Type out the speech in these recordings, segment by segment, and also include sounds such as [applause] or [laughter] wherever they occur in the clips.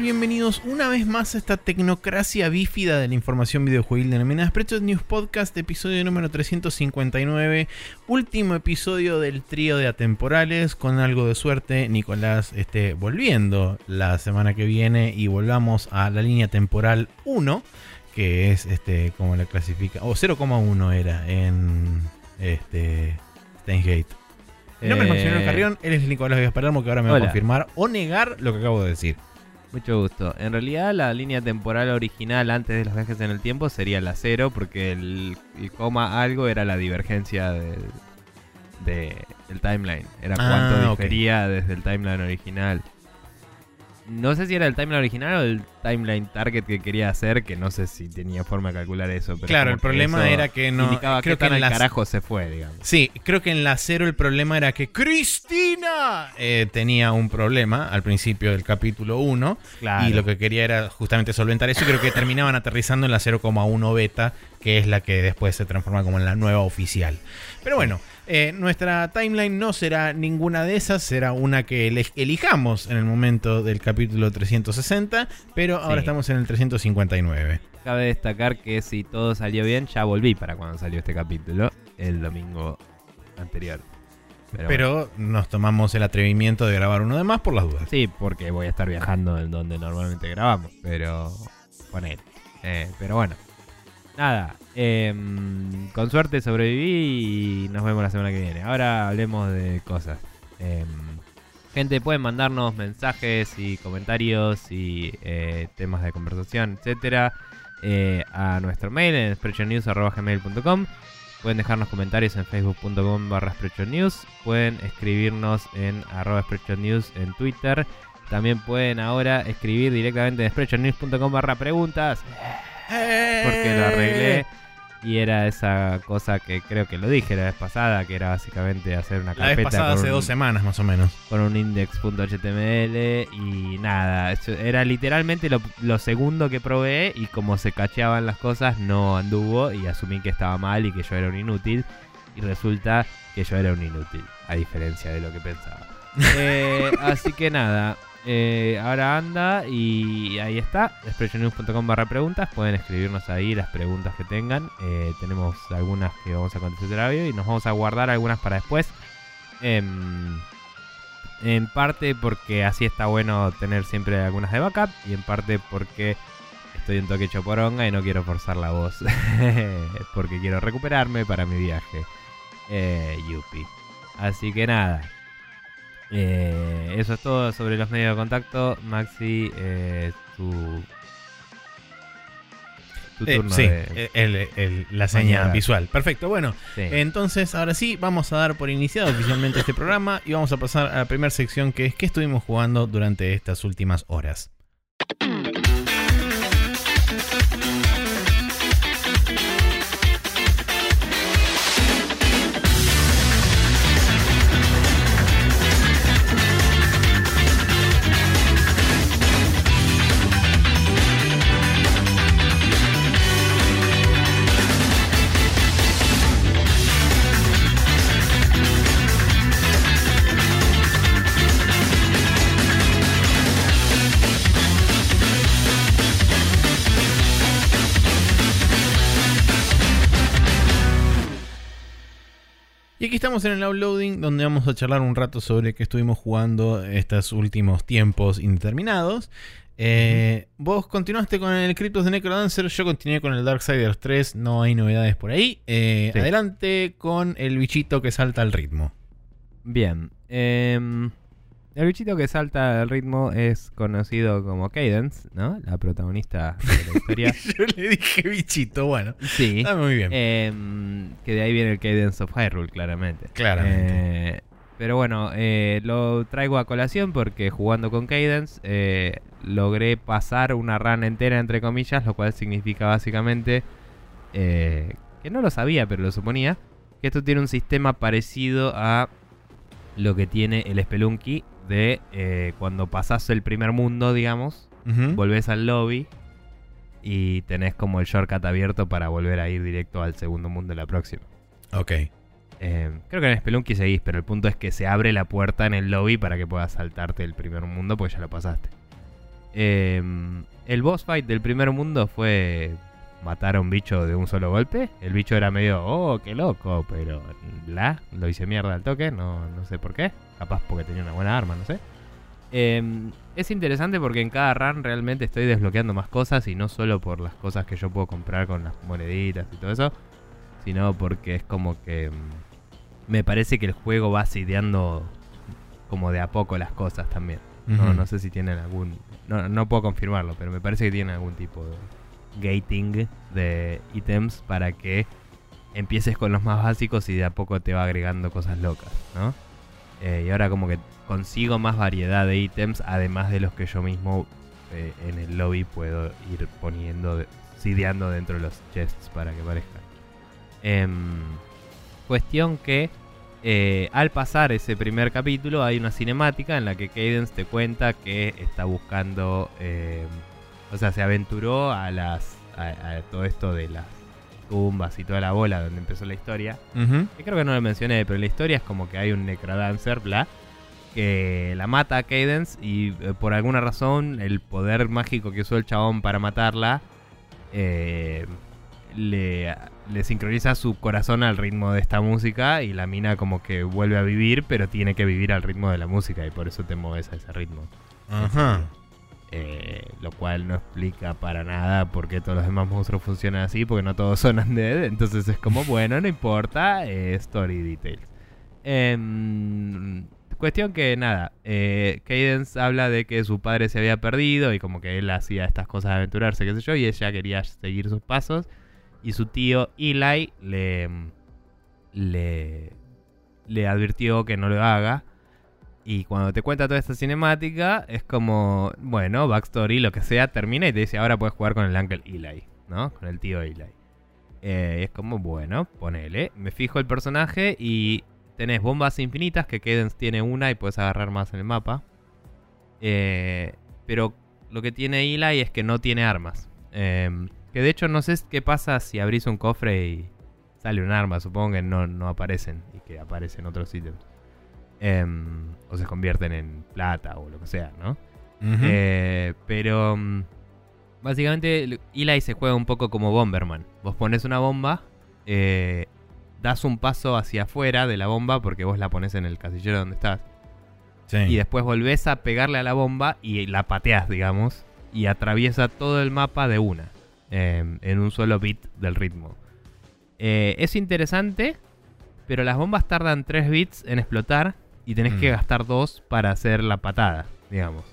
tal? Bienvenidos una vez más a esta tecnocracia bífida de la información videojuegil denominada Spreadshot News Podcast, episodio número 359, último episodio del trío de atemporales. Con algo de suerte, Nicolás esté volviendo la semana que viene y volvamos a la línea temporal 1, que es este como la clasifica, o 0,1 era en este Steins Gate. Mi nombre es Maximiliano Eh, Carrión, él es Nicolás Palermo, que ahora me va a confirmar o negar lo que acabo de decir. Mucho gusto. En realidad la línea temporal original antes de los viajes en el tiempo sería la cero porque el, el coma algo era la divergencia del, de- timeline. Era Ah, cuánto ok. difería desde el timeline original. No sé si era el timeline original o el timeline target que quería hacer, que no sé si tenía forma de calcular eso. Pero Claro, el problema era que no- Indicaba creo que tan que en al las- carajo se fue, digamos. Sí, creo que en la cero el problema era que Cristina eh, tenía un problema al principio del capítulo 1 Claro. y lo que quería era justamente solventar eso y creo que terminaban aterrizando en la 0,1 beta, que es la que después se transforma como en la nueva oficial. Pero bueno, eh, nuestra timeline no será ninguna de esas, será una que elijamos en el momento del capítulo 360, pero ahora Sí. estamos en el 359. Cabe destacar que si todo salió bien, ya volví para cuando salió este capítulo, el domingo anterior. Pero, Pero nos tomamos el atrevimiento de grabar uno de más por las dudas. sí, porque voy a estar viajando en donde normalmente grabamos, pero poner. pero bueno, nada. Em, con suerte sobreviví y nos vemos la semana que viene. Ahora hablemos de cosas. Em, gente, pueden mandarnos mensajes y comentarios y eh, temas de conversación, etcétera, eh, a nuestro mail en spreadshotnews.gmail.com Pueden dejarnos comentarios en facebook.com barra News. Pueden escribirnos en arroba News en Twitter. También pueden ahora escribir directamente en spreadshotnews.com barra preguntas. Porque lo arreglé. Y era esa cosa que creo que lo dije la vez pasada, que era básicamente hacer una La vez carpeta pasada hace un, dos semanas más o menos. con un index.html y nada. Era literalmente lo, lo segundo que probé y como se cacheaban las cosas no anduvo y asumí que estaba mal y que yo era un inútil. Y resulta que yo era un inútil, a diferencia de lo que pensaba. [laughs] Eh, así que nada, eh, ahora anda y ahí está, expressionnews.com barra preguntas, pueden escribirnos ahí las preguntas que tengan, Eh, tenemos algunas que vamos a contestar hoy y nos vamos a guardar algunas para después. Em, en parte porque así está bueno tener siempre algunas de backup y en parte porque estoy un toque hecho poronga y no quiero forzar la voz [laughs] porque quiero recuperarme para mi viaje. Eh, yupi. Así que nada. Eh, eso es todo sobre los medios de contacto. Maxi, eh, tu, tu Eh, turno sí, de... el- el- la seña Maniobrar. visual. Perfecto, bueno. sí. Entonces, ahora sí, vamos a dar por iniciado oficialmente este programa y vamos a pasar a la primera sección que es qué estuvimos jugando durante estas últimas horas. Aquí estamos en el uploading donde vamos a charlar un rato sobre qué estuvimos jugando estos últimos tiempos indeterminados. Eh, Vos continuaste con el Cryptos de Necrodancer, yo continué con el Darksiders 3, no hay novedades por ahí. Eh, Sí. Adelante con el bichito que salta al ritmo. Bien. em, el bichito que salta al ritmo es conocido como Cadence, ¿no? La protagonista de la historia. [laughs] yo le dije bichito, bueno. sí. Está muy bien. Em, que de ahí viene el Cadence of Hyrule, claramente. Claramente. Eh, pero bueno, eh, lo traigo a colación porque jugando con Cadence eh, logré pasar una run entera, entre comillas, lo cual significa básicamente que no lo sabía, pero lo suponía, que esto tiene un sistema parecido a lo que tiene el Spelunky de eh, cuando pasás el primer mundo, digamos, Ujú. volvés al lobby y tenés como el shortcut abierto para volver a ir directo al segundo mundo de la próxima. Ok. Eh, creo que en Spelunky seguís, pero el punto es que se abre la puerta en el lobby para que puedas saltarte el primer mundo porque ya lo pasaste. Eh, el boss fight del primer mundo fue matar a un bicho de un solo golpe. El bicho era medio, oh, qué loco, pero la, lo hice mierda al toque, no, no sé por qué. Capaz porque tenía una buena arma, no sé. Eh, es interesante porque en cada run realmente estoy desbloqueando más cosas y no solo por las cosas que yo puedo comprar con las moneditas y todo eso, sino porque es como que mm, me parece que el juego va sideando como de a poco las cosas también. No, no sé si tienen algún... No, no puedo confirmarlo, pero me parece que tienen algún tipo de gating de ítems para que empieces con los más básicos y de a poco te va agregando cosas locas, ¿no? Eh, y ahora como que consigo más variedad de ítems, además de los que yo mismo eh, en el lobby puedo ir poniendo, de- sideando dentro de los chests para que parezcan. Em, cuestión que eh, al pasar ese primer capítulo hay una cinemática en la que Cadence te cuenta que está buscando, eh, o sea, se aventuró a las a, a todo esto de las tumbas y toda la bola donde empezó la historia. Que creo que no lo mencioné, pero la historia es como que hay un necrodancer, bla, que la mata a Cadence y eh, por alguna razón el poder mágico que usó el chabón para matarla eh, le, le sincroniza su corazón al ritmo de esta música y la mina como que vuelve a vivir, pero tiene que vivir al ritmo de la música y por eso te mueves a ese ritmo. Ajá. Eh, lo cual no explica para nada por qué todos los demás monstruos funcionan así, porque no todos son undead. Entonces es como, bueno, no importa, story details. Em, cuestión que nada, eh, Cadence habla de que su padre se había perdido y como que él hacía estas cosas de aventurarse, qué sé yo, y ella quería seguir sus pasos. Y su tío Eli le, le, le advirtió que no lo haga. Y cuando te cuenta toda esta cinemática, es como, bueno, backstory, lo que sea, termina y te dice, ahora puedes jugar con el Uncle Eli, ¿no? Con el tío Eli. Eh, es como, bueno, ponele. Me fijo el personaje y tenés bombas infinitas, que Cadence tiene una y puedes agarrar más en el mapa. Eh, pero lo que tiene Eli es que no tiene armas. Eh, que de hecho no sé qué pasa si abrís un cofre y sale un arma. Supongo que no, no aparecen y que aparecen otros ítems. Em, o se convierten en plata o lo que sea, ¿no? Eh, pero mm, básicamente Eli se juega un poco como Bomberman. Vos pones una bomba, eh, das un paso hacia afuera de la bomba porque vos la pones en el casillero donde estás. Sí. Y después volvés a pegarle a la bomba y la pateas, digamos. Y atraviesa todo el mapa de una. em, en un solo bit del ritmo. Eh, es interesante, pero las bombas tardan 3 bits en explotar. Y tenés que Mm. gastar 2 para hacer la patada, digamos.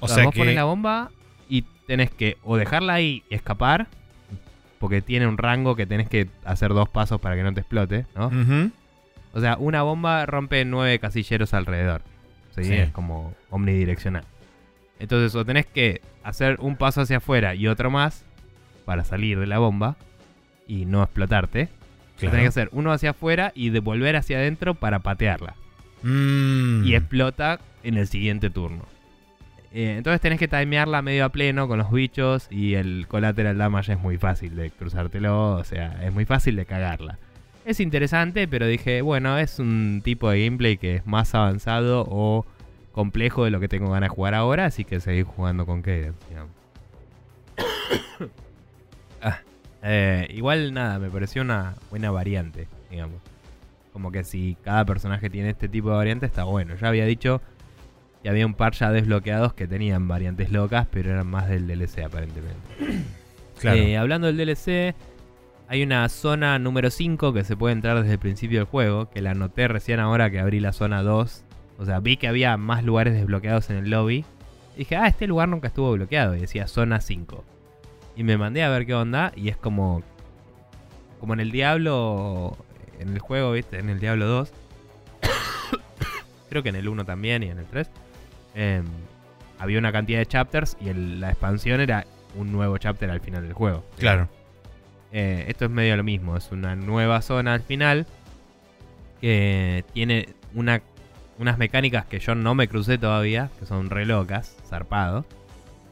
o O sea, sea vos pones la bomba y tenés que o dejarla ahí y escapar. Porque tiene un rango que tenés que hacer dos pasos para que no te explote, ¿no? O sea, una bomba rompe nueve casilleros alrededor. ¿sí? Sí. Es como omnidireccional. Entonces, o tenés que hacer un paso hacia afuera y otro más para salir de la bomba y no explotarte. O Claro. tenés que hacer uno hacia afuera y devolver hacia adentro para patearla. Mm. Y explota en el siguiente turno. Eh, entonces tenés que timearla medio a pleno con los bichos y el collateral damage es muy fácil de cruzártelo, o sea, es muy fácil de cagarla. Es interesante, pero dije, bueno, es un tipo de gameplay que es más avanzado o complejo de lo que tengo ganas de jugar ahora, así que seguir jugando con Cadence, digamos. [coughs] Ah, eh, igual nada, me pareció una buena variante, digamos. Como que si cada personaje tiene este tipo de variante, está bueno. Ya había dicho que había un par ya desbloqueados que tenían variantes locas, pero eran más del DLC aparentemente. [clears throat] Claro. Eh, hablando del DLC, hay una zona número 5 que se puede entrar desde el principio del juego, que la anoté recién ahora que abrí la zona 2. O sea, vi que había más lugares desbloqueados en el lobby. Y dije, ah, este lugar nunca estuvo bloqueado. Y decía zona 5. Y me mandé a ver qué onda. Y es como. Como en el Diablo. En el juego, ¿viste? En el Diablo 2. [coughs] Creo que en el 1 también y en el 3. em, había una cantidad de chapters y el- la expansión era un nuevo chapter al final del juego. Claro. Eh, esto es medio lo mismo, es una nueva zona al final que tiene una, unas mecánicas que yo no me crucé todavía, que son re locas, zarpado.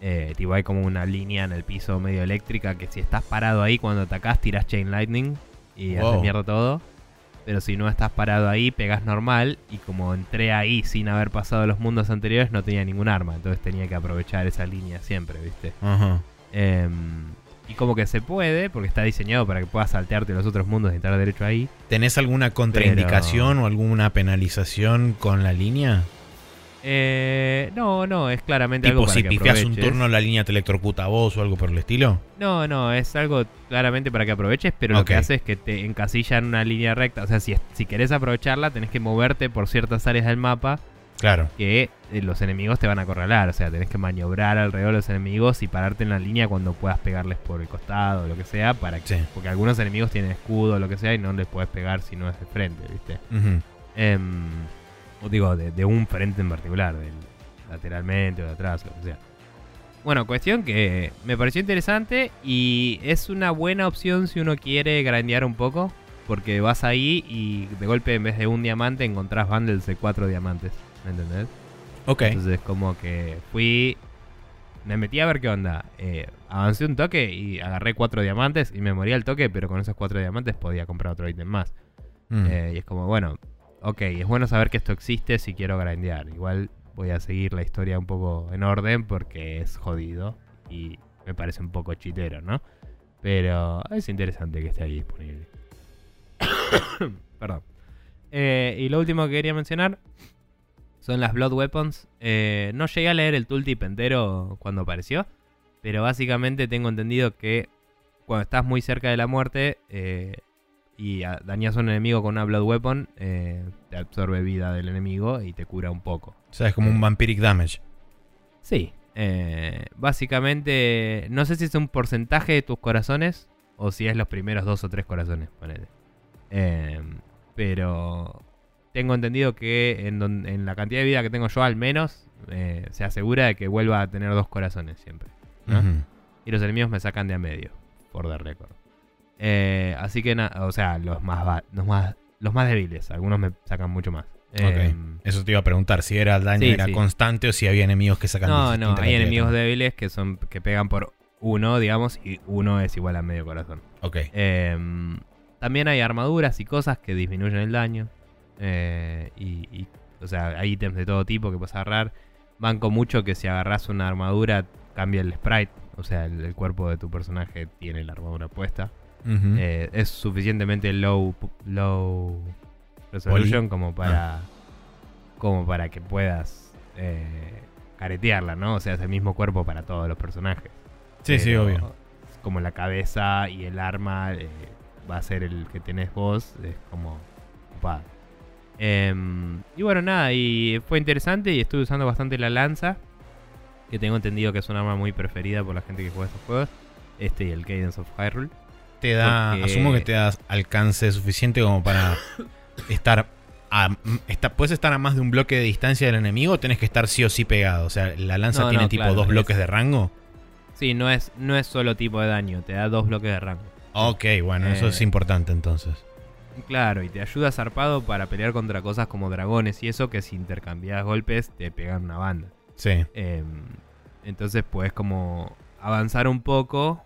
Eh, tipo hay como una línea en el piso medio eléctrica que si estás parado ahí cuando atacás tiras Chain Lightning y Wow. haces mierda todo. Pero si no estás parado ahí, pegas normal. Y como entré ahí sin haber pasado los mundos anteriores, no tenía ningún arma. Entonces tenía que aprovechar esa línea siempre, ¿viste? Ajá. Em, y como que se puede, porque está diseñado para que puedas saltearte los otros mundos y entrar derecho ahí. ¿Tenés alguna contraindicación o alguna penalización con la línea? Eh, no, no, es claramente Tipo, algo para si que pifias un turno, la línea te electrocuta a vos o algo por el estilo. No, no, es algo claramente para que aproveches, pero lo que hace es que te encasilla en una línea recta. O sea, si, si querés aprovecharla, tenés que moverte por ciertas áreas del mapa Claro. que eh, los enemigos te van a acorralar. O sea, tenés que maniobrar alrededor de los enemigos y pararte en la línea cuando puedas pegarles por el costado o lo que sea. para que, Sí. Porque algunos enemigos tienen escudo o lo que sea y no les puedes pegar si no es de frente, ¿viste? Em, o digo, de, de un frente en particular, del- lateralmente o de atrás, lo que sea. Bueno, cuestión que me pareció interesante y es una buena opción si uno quiere grandear un poco, porque vas ahí y de golpe en vez de un diamante encontrás bundles de cuatro diamantes, ¿me entendés? Ok. Entonces como que fui, me metí a ver qué onda, eh, avancé un toque y agarré cuatro diamantes y me morí al toque, pero con esos cuatro diamantes podía comprar otro ítem más. Mm. Eh, y es como, bueno, ok, es bueno saber que esto existe si quiero grandear. Igual voy a seguir la historia un poco en orden porque es jodido y me parece un poco chitero, ¿no? Pero es interesante que esté ahí disponible. [coughs] Perdón. Eh, y lo último que quería mencionar son las Blood Weapons. Eh, no llegué a leer el tooltip entero cuando apareció, pero básicamente tengo entendido que cuando estás muy cerca de la muerte eh, y dañas a un enemigo con una Blood Weapon, eh, te absorbe vida del enemigo y te cura un poco. O sea, es como un vampiric damage. Sí. eh, básicamente, no sé si es un porcentaje de tus corazones o si es los primeros dos o tres corazones, ponele. Eh, pero tengo entendido que en, don- en la cantidad de vida que tengo yo al menos, eh, se asegura de que vuelva a tener dos corazones siempre. Y los enemigos me sacan de a medio, por de récord. Eh, así que, o sea, los más, los más los más débiles, algunos me sacan mucho más. Eh, Eso te iba a preguntar, si era el daño Sí, era sí. constante o si había enemigos que sacan no, no, hay enemigos débiles que son que pegan por uno, digamos, y uno es igual a medio corazón. Ok. Eh, también hay armaduras y cosas que disminuyen el daño. Eh, y, y, o sea, hay ítems de todo tipo que puedes agarrar. Banco mucho que si agarras una armadura cambia el sprite. O sea, el, el cuerpo de tu personaje tiene la armadura puesta. Eh, es suficientemente low, low resolution como para como para que puedas eh, caretearla, ¿no? O sea, es el mismo cuerpo para todos los personajes. sí, sí, obvio. Como la cabeza y el arma eh, va a ser el que tenés vos, es como ocupado. Em, y bueno, nada, y fue interesante y estuve usando bastante la lanza, que tengo entendido que es un arma muy preferida por la gente que juega estos juegos. Este y el Cadence of Hyrule. Te da, porque- asumo que te das alcance suficiente como para [coughs] estar a, está- puedes estar a más de un bloque de distancia del enemigo o tenés que estar sí o sí pegado. O sea, la lanza No, tiene no, tipo claro, dos es- bloques de rango. Sí, no es, no es solo tipo de daño, te da dos bloques de rango. Ok, bueno, eso Eh. es importante entonces. Claro, y te ayuda zarpado para pelear contra cosas como dragones y eso que si intercambias golpes te pegan una banda. Sí. Em, entonces puedes como avanzar un poco,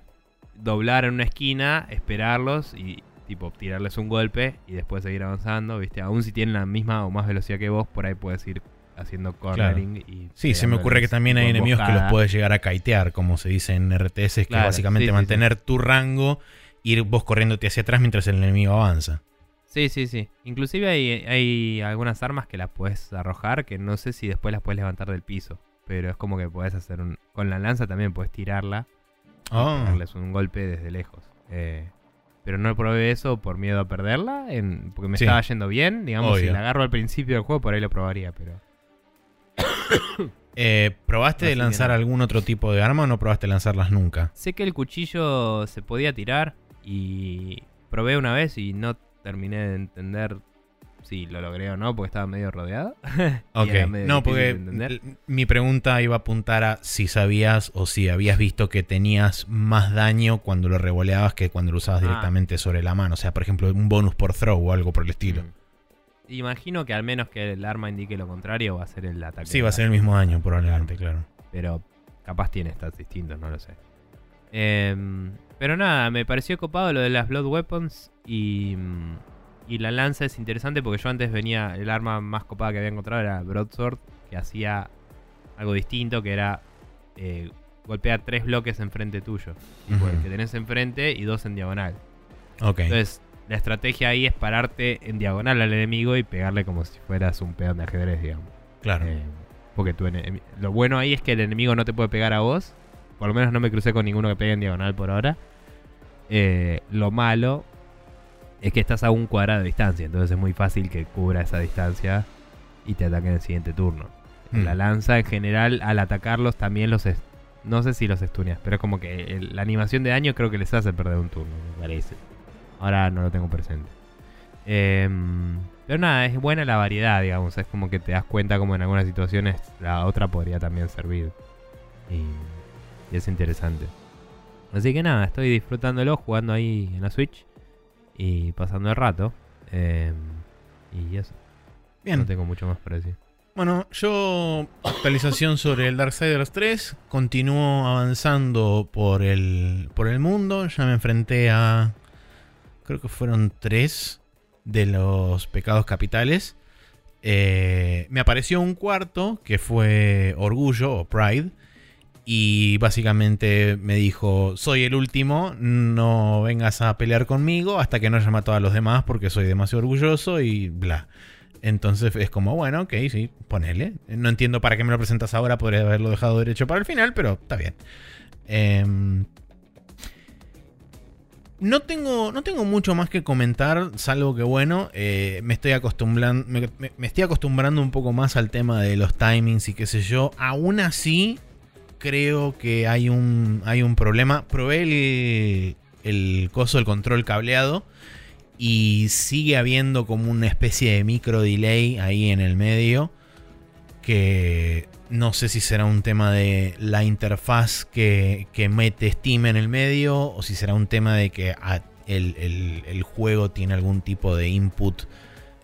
doblar en una esquina, esperarlos y tipo tirarles un golpe y después seguir avanzando, ¿viste? Aún si tienen la misma o más velocidad que vos, por ahí puedes ir haciendo cornering y Sí, se me ocurre que también hay enemigos que los puedes llegar a kitear, como se dice en RTS, que es Claro, básicamente sí, sí, mantener tu rango, ir vos corriéndote hacia atrás mientras el enemigo avanza. Sí, sí, sí. Inclusive hay, hay algunas armas que las puedes arrojar que no sé si después las puedes levantar del piso. Pero es como que puedes hacer un... Con la lanza también puedes tirarla Oh, darles un golpe desde lejos. Eh, pero no probé eso por miedo a perderla, en- porque me Sí. estaba yendo bien. Digamos, si la agarro al principio del juego, por ahí lo probaría, pero... [coughs] eh, ¿Probaste de lanzar algún otro tipo de arma o no probaste lanzarlas nunca? Sé que el cuchillo se podía tirar y probé una vez y no terminé de entender si lo logré o no, porque estaba medio rodeado. [laughs] Ok, medio no, porque mi pregunta iba a apuntar a si sabías o si habías visto que tenías más daño cuando lo revoleabas que cuando lo usabas Ah. directamente sobre la mano. O sea, por ejemplo, un bonus por throw o algo por el estilo. Mm. Imagino que al menos que el arma indique lo contrario, va a ser el ataque. Sí, va a ser el mismo daño, probablemente, claro. Pero capaz tiene stats distintos, no lo sé. Em, pero nada, me pareció copado lo de las Blood Weapons y. y la lanza es interesante porque yo antes venía, el arma más copada que había encontrado era Broadsword, que hacía algo distinto, que era eh, golpear tres bloques enfrente tuyo. Tipo, Ujú. el que tenés enfrente y dos en diagonal. Ok. Entonces, la estrategia ahí es pararte en diagonal al enemigo y pegarle como si fueras un peón de ajedrez, digamos. claro. Eh, porque tu lo bueno ahí es que el enemigo no te puede pegar a vos. Por lo menos no me crucé con ninguno que pegue en diagonal por ahora. Eh, lo malo es que estás a un cuadrado de distancia. Entonces es muy fácil que cubra esa distancia y te ataque en el siguiente turno. Mm. La lanza en general, al atacarlos, también los. No sé si los estuneas, pero es como que el- la animación de daño creo que les hace perder un turno, me parece. Ahora no lo tengo presente. Em, pero nada, es buena la variedad, digamos. Es como que te das cuenta como en algunas situaciones la otra podría también servir. Y, y es interesante. Así que nada, estoy disfrutándolo, jugando ahí en la Switch y pasando el rato. Em, y eso, Bien. no tengo mucho más para decir. Bueno, yo actualización sobre el Darksiders 3. Continúo avanzando por el, por el mundo. Ya me enfrenté a. Creo que fueron tres de los pecados capitales. Eh, me apareció un cuarto que fue Orgullo o Pride. Y básicamente me dijo: Soy el último, no vengas a pelear conmigo hasta que no haya matado a los demás porque soy demasiado orgulloso y bla. Entonces es como, bueno, ok, sí, ponele. No entiendo para qué me lo presentas ahora, podría haberlo dejado derecho para el final, pero está bien. Em, no, tengo, no tengo mucho más que comentar, salvo que, bueno, eh, me, estoy acostumbrando, me, me- me estoy acostumbrando un poco más al tema de los timings y qué sé yo. Aún así, creo que hay un, hay un problema. Probé el, el coso del control cableado y sigue habiendo como una especie de micro delay ahí en el medio que no sé si será un tema de la interfaz que, que mete Steam en el medio o si será un tema de que a- el, el- el juego tiene algún tipo de input,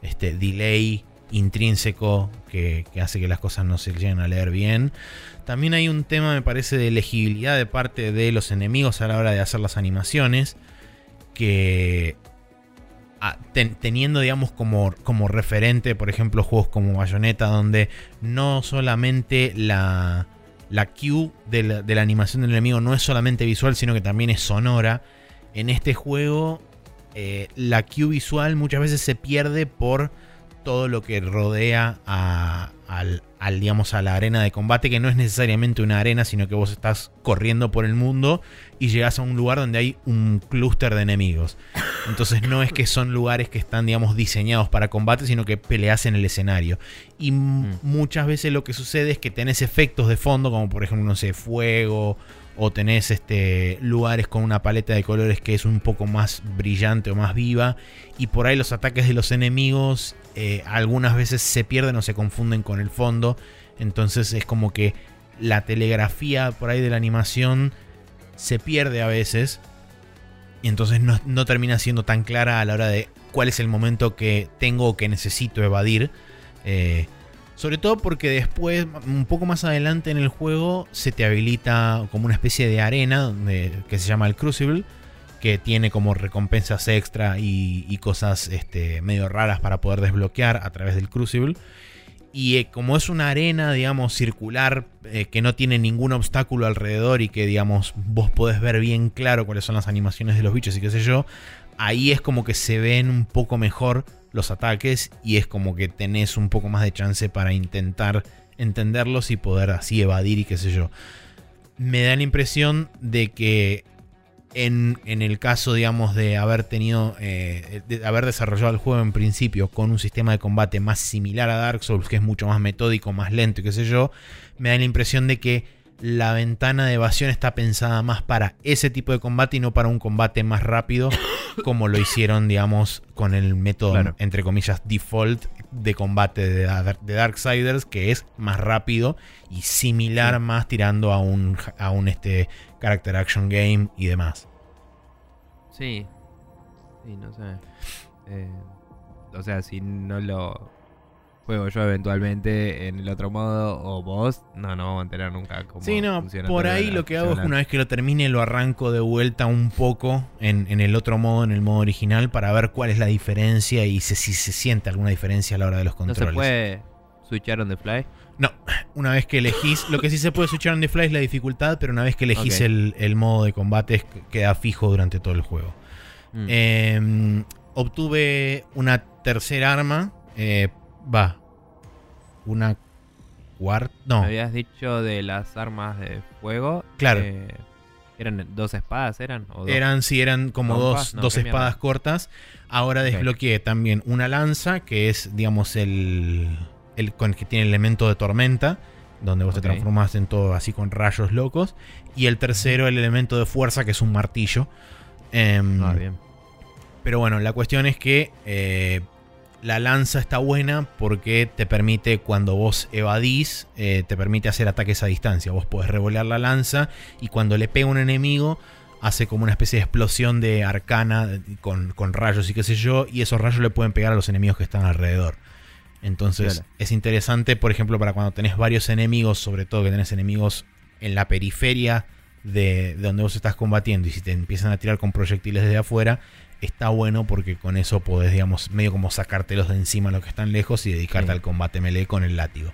este delay intrínseco que, hace que las cosas no se lleguen a leer bien. También hay un tema, me parece, de legibilidad de parte de los enemigos a la hora de hacer las animaciones. Que teniendo, digamos, como, como referente, por ejemplo, juegos como Bayonetta, donde no solamente la, la cue de la, animación del enemigo no es solamente visual, sino que también es sonora. En este juego, eh, la cue visual muchas veces se pierde por todo lo que rodea a, al, al, digamos, a la arena de combate, que no es necesariamente una arena, sino que vos estás corriendo por el mundo y llegas a un lugar donde hay un clúster de enemigos. Entonces no es que son lugares que están, digamos, diseñados para combate, sino que peleas en el escenario. Y Mm. muchas veces lo que sucede es que tenés efectos de fondo, como por ejemplo, no sé, fuego, o tenés este, lugares con una paleta de colores que es un poco más brillante o más viva, y por ahí los ataques de los enemigos eh, algunas veces se pierden o se confunden con el fondo. Entonces es como que la telegrafía por ahí de la animación se pierde a veces. Y entonces no, no termina siendo tan clara a la hora de cuál es el momento que tengo o que necesito evadir. Eh, sobre todo porque después, un poco más adelante en el juego, se te habilita como una especie de arena que se llama el Crucible, que tiene como recompensas extra y, y cosas este, medio raras para poder desbloquear a través del Crucible. Y eh, como es una arena, digamos, circular, eh, que no tiene ningún obstáculo alrededor y que, digamos, vos podés ver bien claro cuáles son las animaciones de los bichos y qué sé yo, ahí es como que se ven un poco mejor los ataques y es como que tenés un poco más de chance para intentar entenderlos y poder así evadir y qué sé yo. Me da la impresión de que en, en el caso, digamos, de haber tenido, eh, de haber desarrollado el juego en principio con un sistema de combate más similar a Dark Souls, que es mucho más metódico, más lento y qué sé yo, me da la impresión de que la ventana de evasión está pensada más para ese tipo de combate y no para un combate más rápido, [coughs] como lo hicieron, digamos, con el método, Claro. entre comillas, default de combate de, de Darksiders, que es más rápido y similar Sí. más tirando a un, a un este, character action game y demás. Sí. Sí, no sé. Eh, o sea, si no lo juego yo eventualmente en el otro modo o vos, no, no vamos a enterar nunca cómo Sí, no, funciona por ahí la lo que hago es que una vez que lo termine lo arranco de vuelta un poco en, en el otro modo, en el modo original, para ver cuál es la diferencia y si, si se siente alguna diferencia a la hora de los ¿No controles. se puede switchar on the fly? No, una vez que elegís, lo que sí se puede switchar en the fly es la dificultad, pero una vez que elegís Ok. el, el modo de combate queda fijo durante todo el juego. Mm. Eh, obtuve una tercera arma, eh, va, una cuarta, no, Me habías dicho de las armas de fuego. Claro. eh, ¿Eran dos espadas? ¿Eran? ¿O dos? Eran, sí, eran como dos, No, dos mierda. espadas cortas. Ahora desbloqueé también una lanza, que es, digamos, el, el con el que tiene el elemento de tormenta, donde vos te transformas en todo así con rayos locos. Y el tercero, el elemento de fuerza, que es un martillo. Em, Ah, bien. pero bueno, la cuestión es que eh, la lanza está buena porque te permite, cuando vos evadís, eh, te permite hacer ataques a distancia. Vos podés revolear la lanza y cuando le pega un enemigo, hace como una especie de explosión de arcana con, con rayos y qué sé yo, y esos rayos le pueden pegar a los enemigos que están alrededor. Entonces Claro. es interesante, por ejemplo, para cuando tenés varios enemigos, sobre todo que tenés enemigos en la periferia de, de donde vos estás combatiendo, y si te empiezan a tirar con proyectiles desde afuera, está bueno porque con eso podés, digamos, medio como sacártelos de encima los que están lejos y dedicarte Sí. al combate melee con el látigo.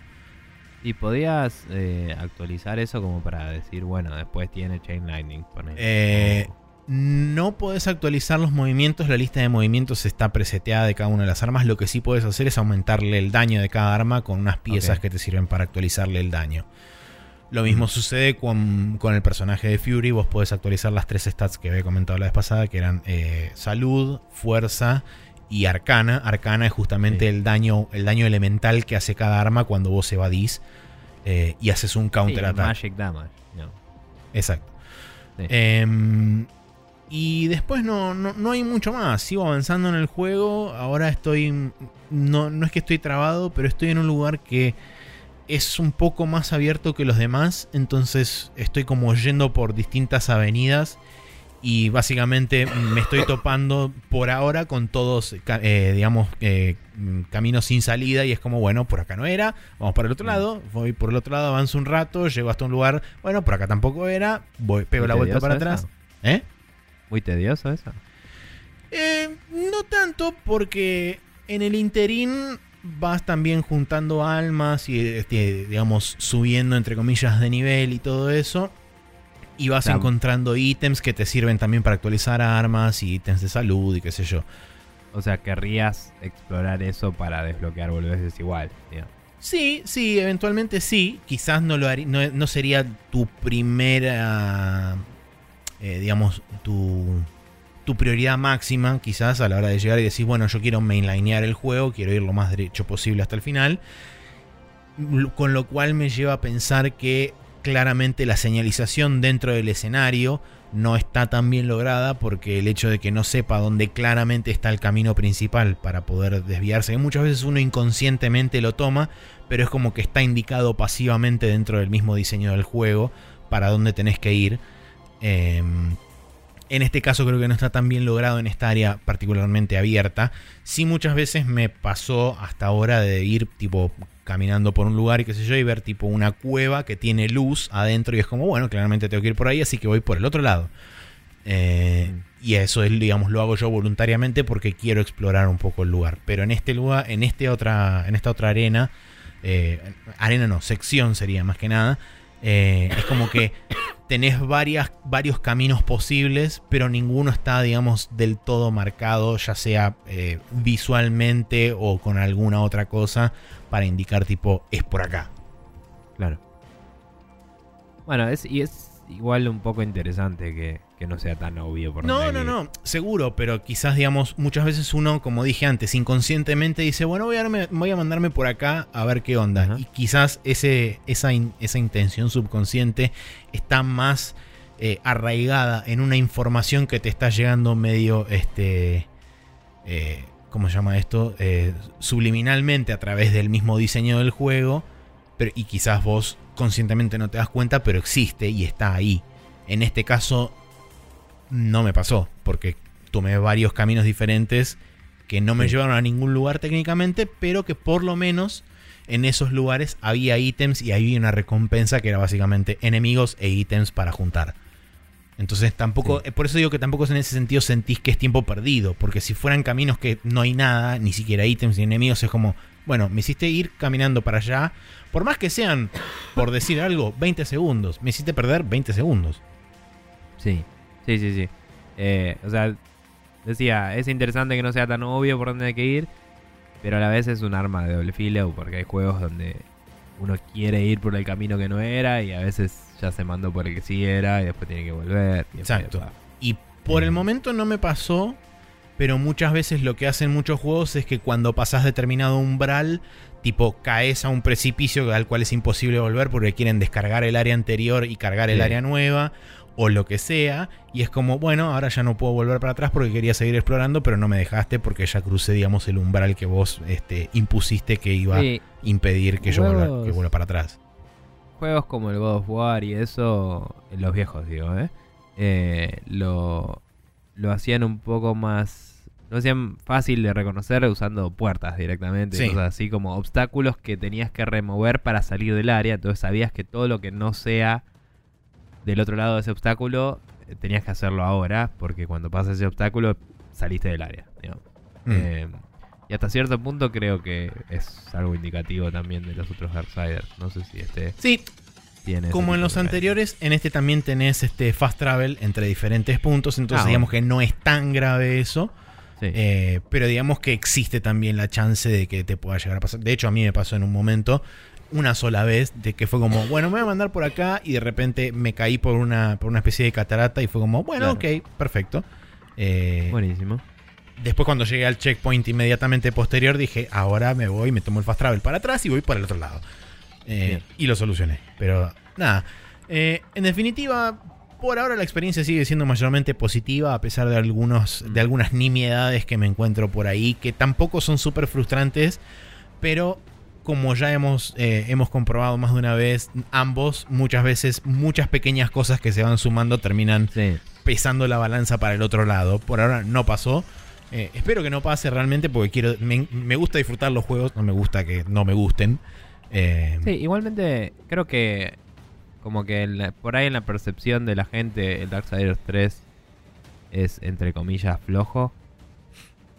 ¿Y podías eh, actualizar eso como para decir, bueno, después tiene Chain Lightning? Eh, No podés actualizar los movimientos, la lista de movimientos está preseteada de cada una de las armas. Lo que sí podés hacer es aumentarle el daño de cada arma con unas piezas que te sirven para actualizarle el daño. Lo mismo Mm. sucede con, con el personaje de Fury. Vos podés actualizar las tres stats que había comentado la vez pasada, que eran eh, salud, fuerza y arcana. Arcana es justamente Sí. el, daño, el daño elemental que hace cada arma cuando vos evadís eh, y haces un sí, counter attack. Magic Damage. no. Exacto. Sí. Em, y después no, no, no hay mucho más. Sigo avanzando en el juego. Ahora estoy. No, no es que estoy trabado, pero estoy en un lugar que es un poco más abierto que los demás. Entonces estoy como yendo por distintas avenidas. Y básicamente me estoy topando por ahora con todos, eh, digamos, eh, caminos sin salida. Y es como, bueno, por acá no era. Vamos para el otro Mm. lado. Voy por el otro lado, avanzo un rato. Llego hasta un lugar. Bueno, por acá tampoco era. Voy, pego ¿Muy la vuelta para atrás. ¿Eh? Muy tedioso eso. Eh, no tanto porque en el interín vas también juntando almas y este, digamos subiendo entre comillas de nivel y todo eso. Y vas Claro. encontrando ítems que te sirven también para actualizar armas y ítems de salud y qué sé yo. O sea, querrías explorar eso para desbloquear boludeces igual. Sí, sí, eventualmente sí. Quizás no lo harí- no, no sería tu primera, eh, digamos, tu, tu prioridad máxima, quizás a la hora de llegar y decir, bueno, yo quiero mainlinear el juego, quiero ir lo más derecho posible hasta el final. Con lo cual me lleva a pensar que claramente la señalización dentro del escenario no está tan bien lograda porque el hecho de que no sepa dónde claramente está el camino principal para poder desviarse, muchas veces uno inconscientemente lo toma, pero es como que está indicado pasivamente dentro del mismo diseño del juego para dónde tenés que ir. Eh, en este caso creo que no está tan bien logrado en esta área particularmente abierta. Sí muchas veces me pasó hasta ahora de ir tipo caminando por un lugar y qué sé yo y ver tipo una cueva que tiene luz adentro y es como bueno claramente tengo que ir por ahí así que voy por el otro lado. Eh, y eso es, digamos, lo hago yo voluntariamente porque quiero explorar un poco el lugar. Pero en este lugar, en este otra, en esta otra arena, eh, arena no, sección sería más que nada. Eh, es como que tenés varias, varios caminos posibles, pero ninguno está, digamos, del todo marcado, ya sea eh, visualmente o con alguna otra cosa, para indicar tipo, es por acá. Claro. Bueno, es, y es igual un poco interesante que, que no sea tan obvio por No, no, no, seguro, pero quizás, digamos, muchas veces uno, como dije antes, inconscientemente dice, bueno, voy a, darme- voy a mandarme por acá a ver qué onda. Ajá. Y quizás ese, esa, in- esa intención subconsciente está más eh, arraigada en una información que te está llegando medio, este, eh, ¿cómo se llama esto? Eh, subliminalmente a través del mismo diseño del juego, pero, y quizás vos conscientemente no te das cuenta, pero existe y está ahí. En este caso, no me pasó, porque tomé varios caminos diferentes que no me Sí. llevaron a ningún lugar técnicamente, pero que por lo menos en esos lugares había ítems y había una recompensa que era básicamente enemigos e ítems para juntar. Entonces tampoco, Sí. por eso digo que tampoco en ese sentido sentís que es tiempo perdido, porque si fueran caminos que no hay nada, ni siquiera ítems ni enemigos, es como, bueno, me hiciste ir caminando para allá, por más que sean, por decir algo, 20 segundos, me hiciste perder 20 segundos. Sí, sí, sí, sí. Eh, o sea, decía, es interesante que no sea tan obvio por dónde hay que ir, pero a la vez es un arma de doble filo porque hay juegos donde uno quiere ir por el camino que no era y a veces ya se mandó por el que sí era y después tiene que volver. y Exacto. Y por el Mm. momento no me pasó, pero muchas veces lo que hacen muchos juegos es que cuando pasás determinado umbral, tipo caes a un precipicio al cual es imposible volver porque quieren descargar el área anterior y cargar el área nueva o lo que sea, y es como, bueno, ahora ya no puedo volver para atrás porque quería seguir explorando, pero no me dejaste porque ya crucé, digamos, el umbral que vos este, impusiste que iba Sí, a impedir que yo vuelva, que vuelva para atrás. juegos como el God of War y eso, los viejos digo, ¿eh? Eh, lo, lo hacían un poco más... Lo hacían fácil de reconocer usando puertas directamente, Sí. cosas así como obstáculos que tenías que remover para salir del área, entonces sabías que todo lo que no sea del otro lado de ese obstáculo eh, tenías que hacerlo ahora, porque cuando pasa ese obstáculo saliste del área. Mm. Eh, y hasta cierto punto creo que es algo indicativo también de los otros Darksiders. No sé si este sí, Como en los anteriores, en este también tenés este fast travel entre diferentes puntos, entonces Ah, digamos que no es tan grave eso, Sí. eh, pero digamos que existe también la chance de que te pueda llegar a pasar. De hecho, a mí me pasó en un momento, una sola vez, de que fue como, bueno, me voy a mandar por acá y de repente me caí por una, por una especie de catarata y fue como, bueno, Claro. ok, perfecto. Eh, Buenísimo. Después cuando llegué al checkpoint inmediatamente posterior dije, ahora me voy, me tomo el fast travel para atrás y voy para el otro lado. Eh, y lo solucioné. Pero nada, Eh, en definitiva, por ahora la experiencia sigue siendo mayormente positiva a pesar de, algunos, de algunas nimiedades que me encuentro por ahí que tampoco son súper frustrantes, pero como ya hemos, eh, hemos comprobado más de una vez, ambos muchas veces muchas pequeñas cosas que se van sumando terminan Sí. pesando la balanza para el otro lado. Por ahora no pasó. Eh, espero que no pase realmente porque quiero me, me gusta disfrutar los juegos, no me gusta que no me gusten. Eh, Sí, igualmente creo que como que la- por ahí en la percepción de la gente el Darksiders 3 es entre comillas flojo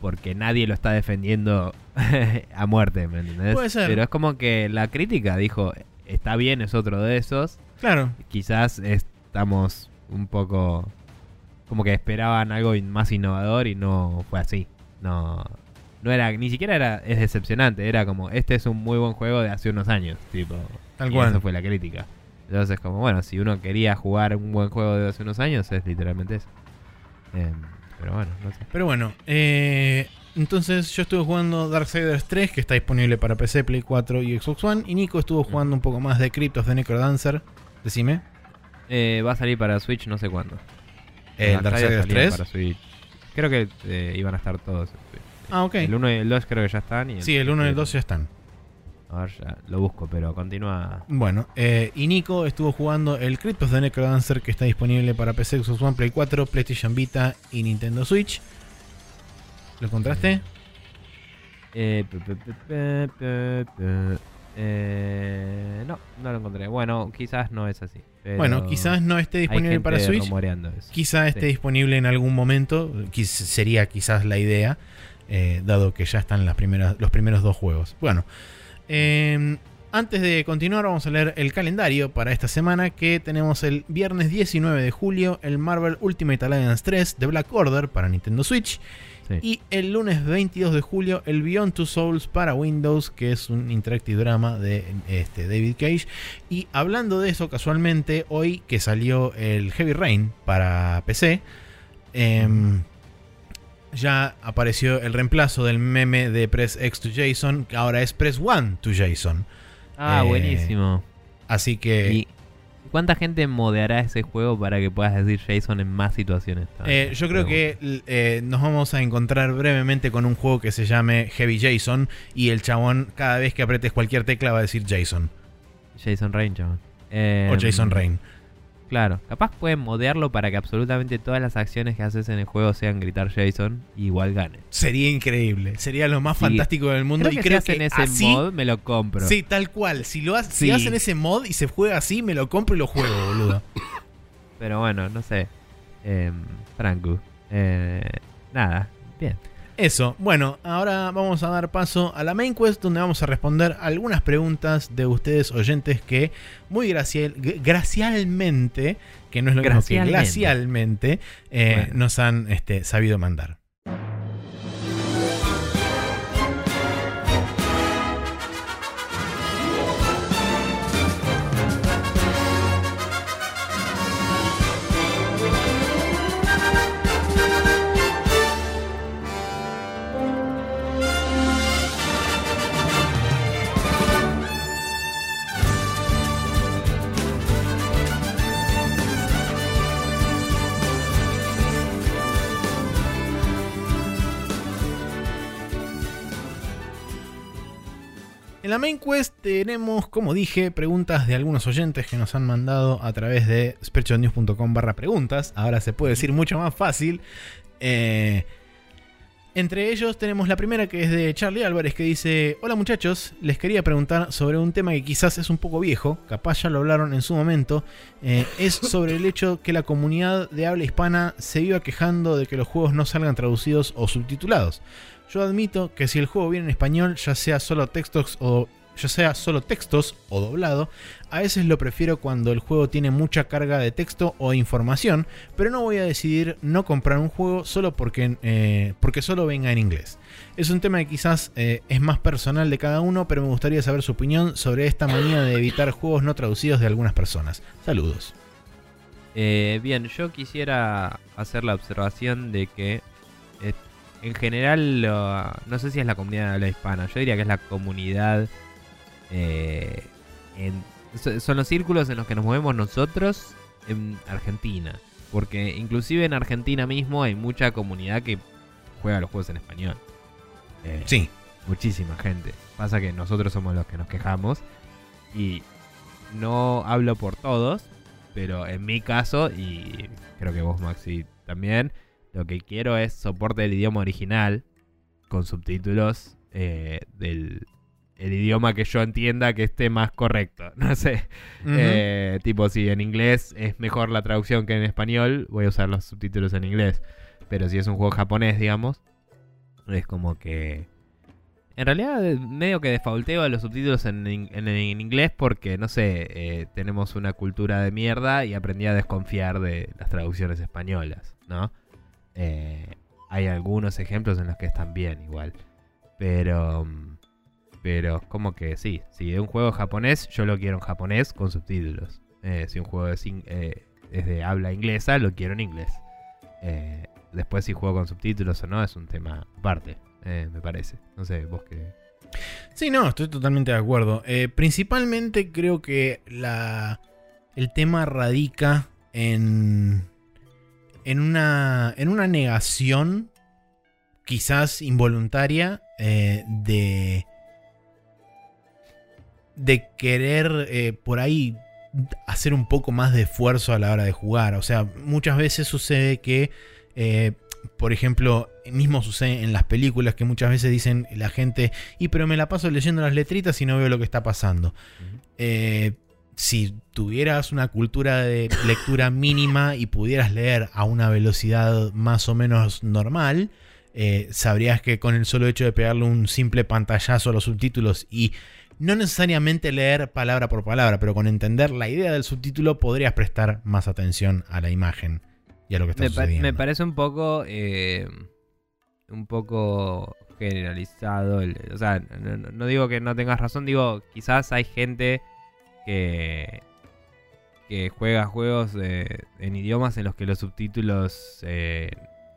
porque nadie lo está defendiendo [laughs] a muerte, ¿me entendés? Puede ser. Pero es como que la crítica dijo, está bien, es otro de esos. Claro, Quizás estamos un poco como que esperaban algo más innovador y no fue así. No no era ni siquiera era es decepcionante, era como este es un muy buen juego de hace unos años, tipo. Tal cual. Esa fue la crítica. Entonces como bueno, si uno quería jugar un buen juego de hace unos años es literalmente eso. Em, pero bueno, no sé. pero bueno. eh, entonces yo estuve jugando Darksiders 3, que está disponible para PC, Play 4 y Xbox One. Y Nico estuvo jugando un poco más de Cryptos de Necrodancer. Decime. Eh, va a salir para Switch no sé cuándo. ¿El Darksiders salían 3? Para Switch. Creo que eh, iban a estar todos. Ah, ok. El 1 y el 2 creo que ya están. Y Sí, el 1 y el 2 ya están. A ver, ya lo busco, pero continúa. Bueno, eh, y Nico estuvo jugando el Cryptos de Necrodancer que está disponible para PC, Xbox One, Play 4, PlayStation Vita y Nintendo Switch. ¿Lo encontraste? Eh, eh, no, no lo encontré. Bueno, quizás no es así. Bueno, quizás no esté disponible para Switch. rumoreando eso. Quizá esté Sí. disponible en algún momento. Sería quizás la idea, eh, dado que ya están las primeras, los primeros dos juegos. Bueno, eh, antes de continuar, vamos a leer el calendario para esta semana. Que tenemos el viernes 19 de julio el Marvel Ultimate Alliance 3 de Black Order para Nintendo Switch. Sí. Y el lunes 22 de julio, el Beyond Two Souls para Windows, que es un interactive drama de este, David Cage. Y hablando de eso, casualmente, hoy que salió el Heavy Rain para PC, em, ya apareció el reemplazo del meme de Press X to JSON, que ahora es Press One to JSON. Ah, eh, buenísimo. Así que... ¿Y cuánta gente modeará ese juego para que puedas decir Jason en más situaciones? Eh, yo creo que eh, nos vamos a encontrar brevemente con un juego que se llame Heavy Jason y el chabón cada vez que apretes cualquier tecla va a decir Jason Jason Rain. Eh, o Jason Rain. Claro, capaz pueden modearlo para que absolutamente todas las acciones que haces en el juego sean gritar Jason y igual gane. Sería increíble, sería lo más Sí. fantástico del mundo Creo y que creo si hacen que ese así, mod me lo compro. sí, tal cual. Si lo ha- si Sí. hacen ese mod y se juega así, me lo compro y lo juego, boludo. Pero bueno, no sé. Eh, Franco. Eh, nada, bien. Eso, bueno, ahora vamos a dar paso a la main quest donde vamos a responder algunas preguntas de ustedes oyentes que muy gracial, gracialmente, que no es lo mismo que Gracialmente. glacialmente, eh, Bueno. nos han este, sabido mandar. En la main quest tenemos, como dije, preguntas de algunos oyentes que nos han mandado a través de spreadshotnews.com barra preguntas. Ahora se puede decir mucho más fácil. Eh, entre ellos tenemos la primera que es de Charlie Álvarez que dice, hola muchachos, les quería preguntar sobre un tema que quizás es un poco viejo, capaz ya lo hablaron en su momento, eh, es sobre el hecho que la comunidad de habla hispana se iba quejando de que los juegos no salgan traducidos o subtitulados. Yo admito que si el juego viene en español, ya sea solo textos o ya sea solo textos o doblado, a veces lo prefiero cuando el juego tiene mucha carga de texto o información, pero no voy a decidir no comprar un juego solo porque, eh, porque solo venga en inglés. Es un tema que quizás eh, es más personal de cada uno, pero me gustaría saber su opinión sobre esta manía de evitar juegos no traducidos de algunas personas. Saludos. Eh, bien, yo quisiera hacer la observación de que en general, lo- no sé si es la comunidad de habla hispana, yo diría que es la comunidad... eh, en- son los círculos en los que nos movemos nosotros en Argentina. Porque inclusive en Argentina mismo hay mucha comunidad que juega los juegos en español. Eh, Sí, muchísima gente. Pasa que nosotros somos los que nos quejamos. Y no hablo por todos, pero en mi caso, y creo que vos, Maxi, también, lo que quiero es soporte del idioma original con subtítulos eh, del el idioma que yo entienda que esté más correcto. [laughs] No sé. Eh, tipo, si en inglés es mejor la traducción que en español, voy a usar los subtítulos en inglés. Pero si es un juego japonés, digamos, es como que... En realidad, medio que defaulteo a los subtítulos en- en inglés porque, no sé, eh, tenemos una cultura de mierda y aprendí a desconfiar de las traducciones españolas, ¿no? Eh, hay algunos ejemplos en los que están bien igual. Pero... mm, Pero como que sí, si es un juego japonés, yo lo quiero en japonés con subtítulos. Eh, si un juego eh, es de habla inglesa, lo quiero en inglés. Después si juego con subtítulos o no es un tema aparte, me parece. No sé, vos qué... Sí, no, estoy totalmente de acuerdo. Principalmente creo que la, el tema radica en, en, una, en una negación, quizás involuntaria, eh, de, de querer eh, por ahí hacer un poco más de esfuerzo a la hora de jugar. O sea, muchas veces sucede que, eh, por ejemplo, mismo sucede en las películas que muchas veces dicen la gente, y pero me la paso leyendo las letritas y no veo lo que está pasando. Eh, si tuvieras una cultura de lectura mínima y pudieras leer a una velocidad más o menos normal, eh, sabrías que con el solo hecho de pegarle un simple pantallazo a los subtítulos y no necesariamente leer palabra por palabra, pero con entender la idea del subtítulo podrías prestar más atención a la imagen y a lo que está Me, pa- sucediendo. me parece un poco... eh, un poco generalizado. o sea, no- no digo que no tengas razón, digo, quizás hay gente que, que juega juegos eh, en idiomas en los que los subtítulos eh,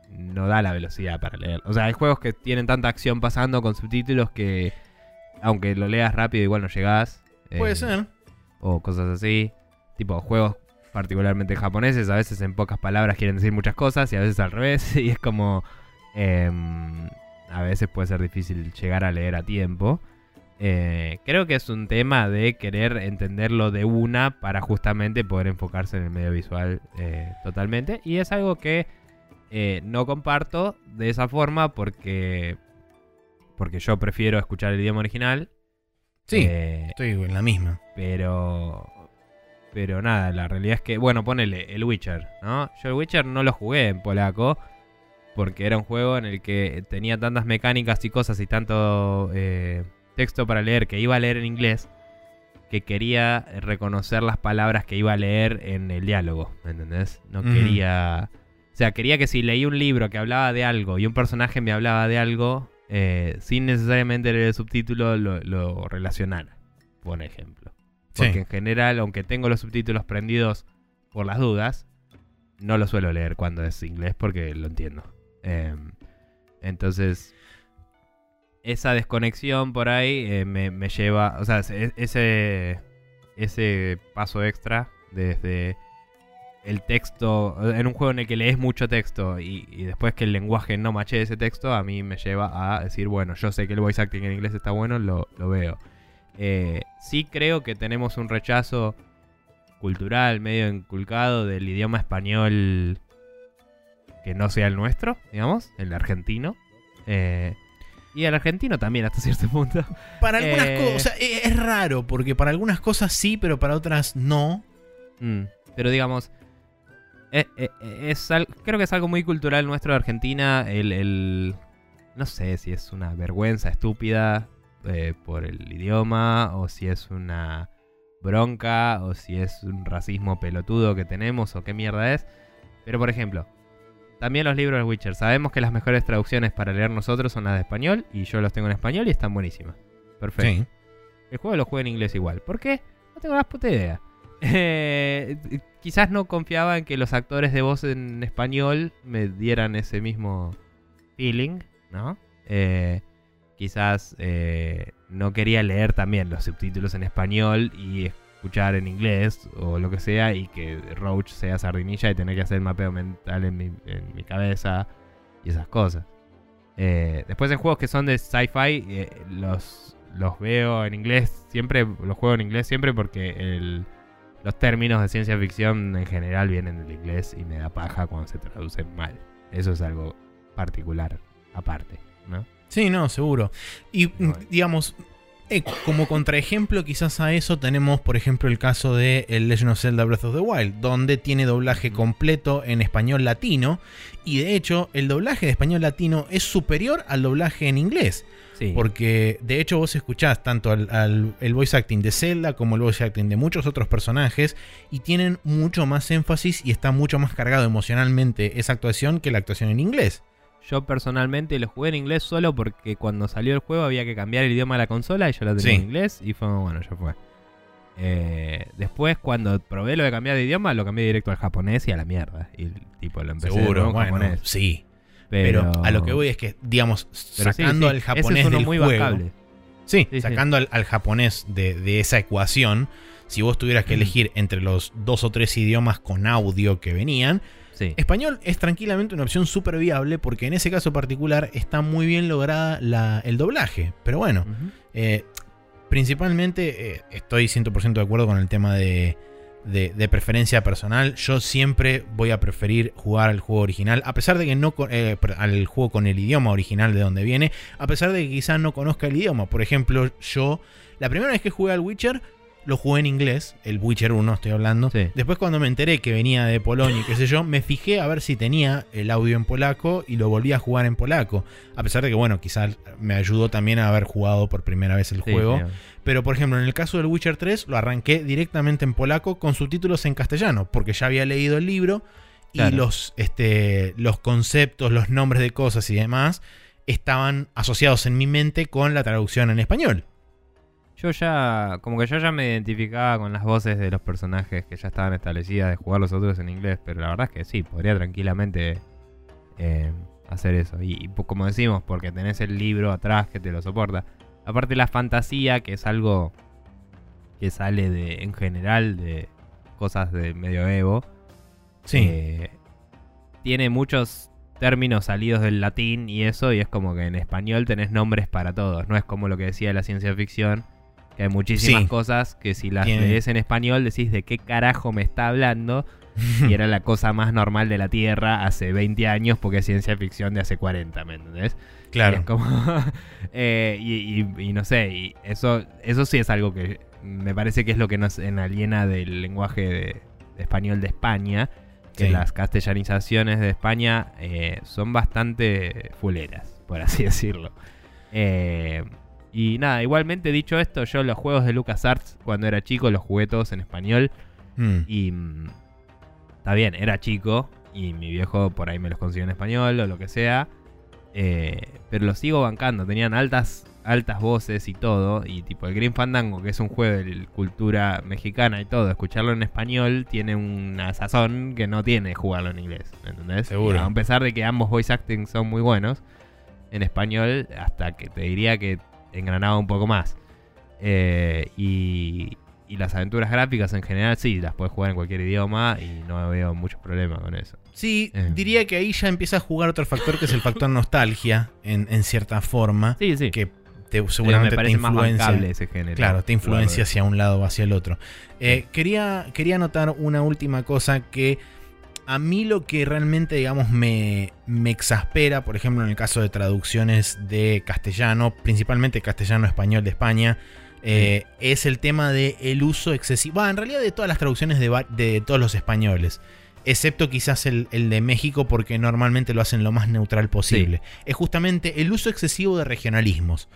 no da la velocidad para leer. O sea, hay juegos que tienen tanta acción pasando con subtítulos que aunque lo leas rápido igual no llegás. Puede eh, ser. o cosas así. Tipo, juegos particularmente japoneses, a veces en pocas palabras quieren decir muchas cosas y a veces al revés. [laughs] Y es como... em, a veces puede ser difícil llegar a leer a tiempo. Eh, creo que es un tema de querer entenderlo de una para justamente poder enfocarse en el medio visual eh, totalmente. Y es algo que eh, no comparto de esa forma porque, porque yo prefiero escuchar el idioma original. Sí, estoy en la misma. pero. Pero nada, la realidad es que, bueno, ponele el Witcher, ¿no? Yo el Witcher no lo jugué en polaco. Porque era un juego en el que tenía tantas mecánicas y cosas y tanto texto para leer que iba a leer en inglés. Que quería reconocer las palabras que iba a leer en el diálogo. ¿Me entendés? No quería. O sea, quería que si leí un libro que hablaba de algo y un personaje me hablaba de algo, eh, sin necesariamente leer el subtítulo, lo, lo relacionara. Por ejemplo. Porque Sí. en general, aunque tengo los subtítulos prendidos por las dudas, no lo suelo leer cuando es inglés porque lo entiendo. Em, entonces, esa desconexión por ahí eh, me, me lleva, o sea, ese, ese paso extra desde el texto, en un juego en el que lees mucho texto y, y después que el lenguaje no mache ese texto, a mí me lleva a decir, bueno, yo sé que el voice acting en inglés está bueno, lo, lo veo. Eh, sí creo que tenemos un rechazo cultural medio inculcado del idioma español que no sea el nuestro, digamos, el argentino. Eh, y el argentino también hasta cierto punto. [laughs] Para algunas Eh. cosas, o sea, e- es raro, porque para algunas cosas sí, pero para otras no. Mm, pero digamos, eh, eh, es creo que es algo muy cultural nuestro de Argentina. El, el- no sé si es una vergüenza estúpida eh, por el idioma o si es una bronca o si es un racismo pelotudo que tenemos o qué mierda es. Pero por ejemplo, también los libros de Witcher. Sabemos que las mejores traducciones para leer nosotros son las de español y yo los tengo en español y están buenísimas. Perfecto. Sí. El juego lo juego en inglés igual. ¿Por qué? No tengo la puta idea. [laughs] Eh, quizás no confiaba en que los actores de voz en español me dieran ese mismo feeling, ¿no? Eh, quizás eh, no quería leer también los subtítulos en español y escuchar en inglés o lo que sea y que Roach sea sardinilla y tener que hacer el mapeo mental en mi, en mi cabeza y esas cosas. Eh, después en juegos que son de sci-fi eh, los, los veo en inglés siempre, los juego en inglés siempre porque el, los términos de ciencia ficción en general vienen del inglés y me da paja cuando se traducen mal. Eso es algo particular aparte, ¿no? Sí, no, seguro. Y Bueno. digamos, eh, como contraejemplo quizás a eso tenemos, por ejemplo, el caso de el Legend of Zelda Breath of the Wild, donde tiene doblaje completo en español latino, y de hecho el doblaje de español latino es superior al doblaje en inglés, Sí. porque de hecho vos escuchás tanto al, al- el voice acting de Zelda como el voice acting de muchos otros personajes, y tienen mucho más énfasis y está mucho más cargado emocionalmente esa actuación que la actuación en inglés. Yo personalmente lo jugué en inglés solo porque cuando salió el juego había que cambiar el idioma de la consola y yo lo tenía Sí. en inglés y fue bueno, ya fue. Eh, después cuando probé lo de cambiar de idioma lo cambié directo al japonés y a la mierda. Y tipo lo empecé de Seguro, nuevo bueno, japonés. sí. Pero, a lo que voy es que, digamos, sí, sacando sí, al japonés es uno del muy juego. bancable. Sí, sacando Al, al japonés de, de esa ecuación. Si vos tuvieras que Mm. elegir entre los dos o tres idiomas con audio que venían, Sí. español es tranquilamente una opción súper viable porque en ese caso particular está muy bien lograda la- el doblaje. Pero bueno, eh, principalmente eh, estoy 100% de acuerdo con el tema de, de- de preferencia personal. Yo siempre voy a preferir jugar al juego original, a pesar de que no eh, al juego con el idioma original de donde viene, a pesar de que quizás no conozca el idioma. Por ejemplo, yo la primera vez que jugué al Witcher lo jugué en inglés, el Witcher 1 estoy hablando. Sí. Después cuando me enteré que venía de Polonia y qué sé yo, me fijé a ver si tenía el audio en polaco y lo volví a jugar en polaco. A pesar de que, bueno, quizás me ayudó también a haber jugado por primera vez el Sí, juego. Pero por ejemplo, en el caso del Witcher 3 lo arranqué directamente en polaco con subtítulos en castellano, porque ya había leído el libro y Claro. los, este, los conceptos, los nombres de cosas y demás estaban asociados en mi mente con la traducción en español. Yo ya, como que yo ya me identificaba con las voces de los personajes que ya estaban establecidas de jugar los otros en inglés, pero la verdad es que sí, podría tranquilamente eh, hacer eso. Y, y po- como decimos, porque tenés el libro atrás que te lo soporta. Aparte la fantasía, que es algo que sale de, en general de cosas de medioevo, Sí. eh, tiene muchos términos salidos del latín y eso, y es como que en español tenés nombres para todos. No es como lo que decía la ciencia ficción, que hay muchísimas Sí. cosas que si las lees en español decís de qué carajo me está hablando. y era la cosa más normal de la Tierra hace 20 años porque es ciencia ficción de hace 40, ¿me entendés? Y Claro. es como, [laughs] eh, y, y- y no sé, y eso, eso sí es algo que me parece que es lo que nos enaliena del lenguaje de, de español de España, que Sí. las castellanizaciones de España eh, son bastante fuleras, por así [laughs] decirlo. Eh, y nada, igualmente dicho esto, yo los juegos de LucasArts cuando era chico los jugué todos en español Mm. y mm, está bien, era chico y mi viejo por ahí me los consiguió en español o lo que sea. eh, pero los sigo bancando, tenían altas, altas voces y todo. Y tipo el Green Fandango, que es un juego de cultura mexicana y todo, escucharlo en español tiene una sazón que no tiene jugarlo en inglés. ¿me ¿Entendés? Seguro. A pesar de que ambos voice acting son muy buenos, en español, hasta que te diría que engranaba un poco más. Eh, y, y las aventuras gráficas en general, sí, las puedes jugar en cualquier idioma y no veo muchos problemas con eso. Sí, Eh. diría que ahí ya empieza a jugar otro factor que es el factor nostalgia, en, en cierta forma, Sí, sí. que te, seguramente me te más influencia. ese género. Claro, te influencia hacia un lado o hacia el otro. Eh, quería, quería anotar una última cosa que a mí lo que realmente, digamos, me, me exaspera, por ejemplo, en el caso de traducciones de castellano, principalmente castellano-español de España, eh, es el tema del el uso excesivo, bah, en realidad de todas las traducciones de, de todos los españoles. Excepto quizás el, el de México porque normalmente lo hacen lo más neutral posible. Es justamente el uso excesivo de regionalismos.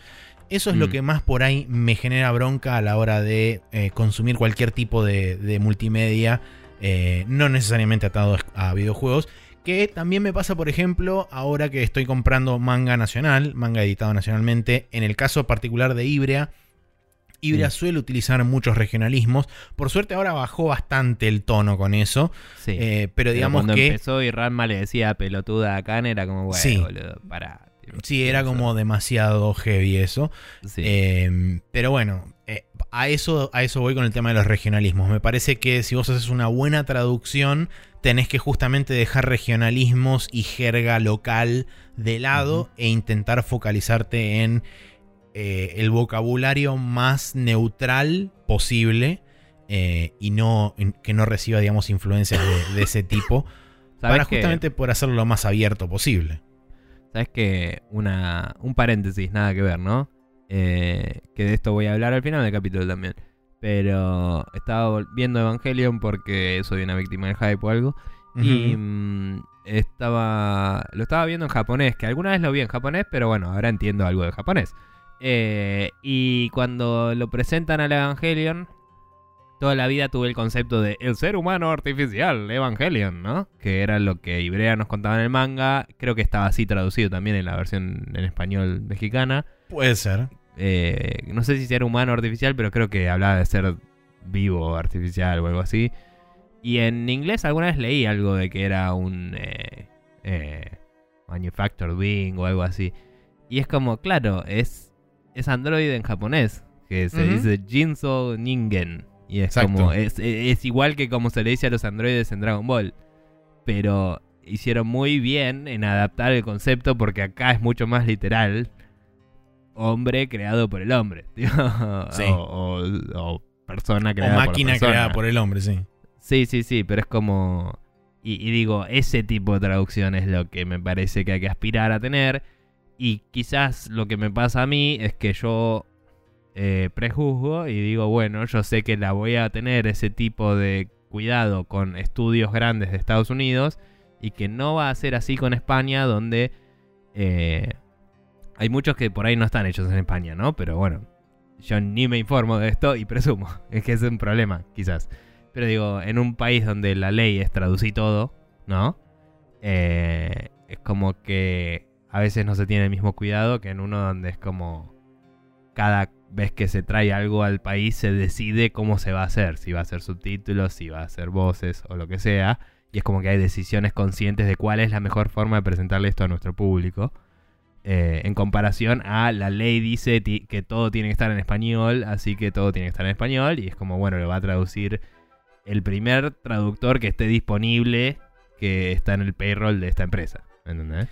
Eso es lo Mm. que más por ahí me genera bronca a la hora de eh, consumir cualquier tipo de, de multimedia, eh, no necesariamente atado a videojuegos. Que también me pasa, por ejemplo, ahora que estoy comprando manga nacional, manga editado nacionalmente. En el caso particular de Ibrea, Ibrea Mm. suele utilizar muchos regionalismos. Por suerte ahora bajó bastante el tono con eso. Sí. eh, pero Pero digamos cuando que... empezó y Ranma le decía pelotuda a Khan, era como, bueno, Sí. boludo, pará. Sí, era como demasiado heavy eso. Sí. Eh, pero bueno, a, eso, a eso voy con el tema de los regionalismos. Me parece que si vos haces una buena traducción, tenés que justamente dejar regionalismos y jerga local de lado e intentar focalizarte en eh, el vocabulario más neutral posible. eh, y no que no reciba, digamos, influencias de, de ese [laughs] tipo. ¿Sabes Para que- justamente poder hacerlo lo más abierto posible. Sabes que una, un paréntesis, nada que ver, ¿no? Eh, que de esto voy a hablar al final del capítulo también. Pero estaba viendo Evangelion porque soy una víctima del hype o algo. Y mm, estaba. Lo estaba viendo en japonés, que alguna vez lo vi en japonés, pero bueno, ahora entiendo algo de japonés. Eh, y cuando lo presentan al Evangelion, toda la vida tuve el concepto de el ser humano artificial, Evangelion, ¿no? Que era lo que Ibrea nos contaba en el manga. Creo que estaba así traducido también en la versión en español mexicana. Puede ser. Eh, no sé si era humano artificial, pero creo que hablaba de ser vivo artificial o algo así. Y en inglés alguna vez leí algo de que era un eh, eh, manufactured being o algo así. Y es como, claro, es, es android en japonés, que se dice Jinso Ningen. Y es Exacto. como, es, es igual que como se le dice a los androides en Dragon Ball. Pero hicieron muy bien en adaptar el concepto porque acá es mucho más literal. Hombre creado por el hombre. [laughs] tío. Sí. O, o- o persona O creada por la máquina persona. creada por el hombre, sí. Sí, sí, sí, pero es como... Y, y digo, ese tipo de traducción es lo que me parece que hay que aspirar a tener. Y quizás lo que me pasa a mí es que yo eh, prejuzgo y digo, bueno, yo sé que la voy a tener ese tipo de cuidado con estudios grandes de Estados Unidos y que no va a ser así con España, donde eh, hay muchos que por ahí no están hechos en España, ¿no? Pero bueno, yo ni me informo de esto y [laughs] presumo. Es que es un problema, quizás. Pero digo, en un país donde la ley es traducir todo, ¿no? Eh, es como que a veces no se tiene el mismo cuidado que en uno donde es como cada vez que se trae algo al país se decide cómo se va a hacer, si va a ser subtítulos, si va a ser voces o lo que sea. Y es como que hay decisiones conscientes de cuál es la mejor forma de presentarle esto a nuestro público. Eh, en comparación a la ley dice que todo tiene que estar en español, así que todo tiene que estar en español. Y es como, bueno, lo va a traducir el primer traductor que esté disponible que está en el payroll de esta empresa. ¿Entendés?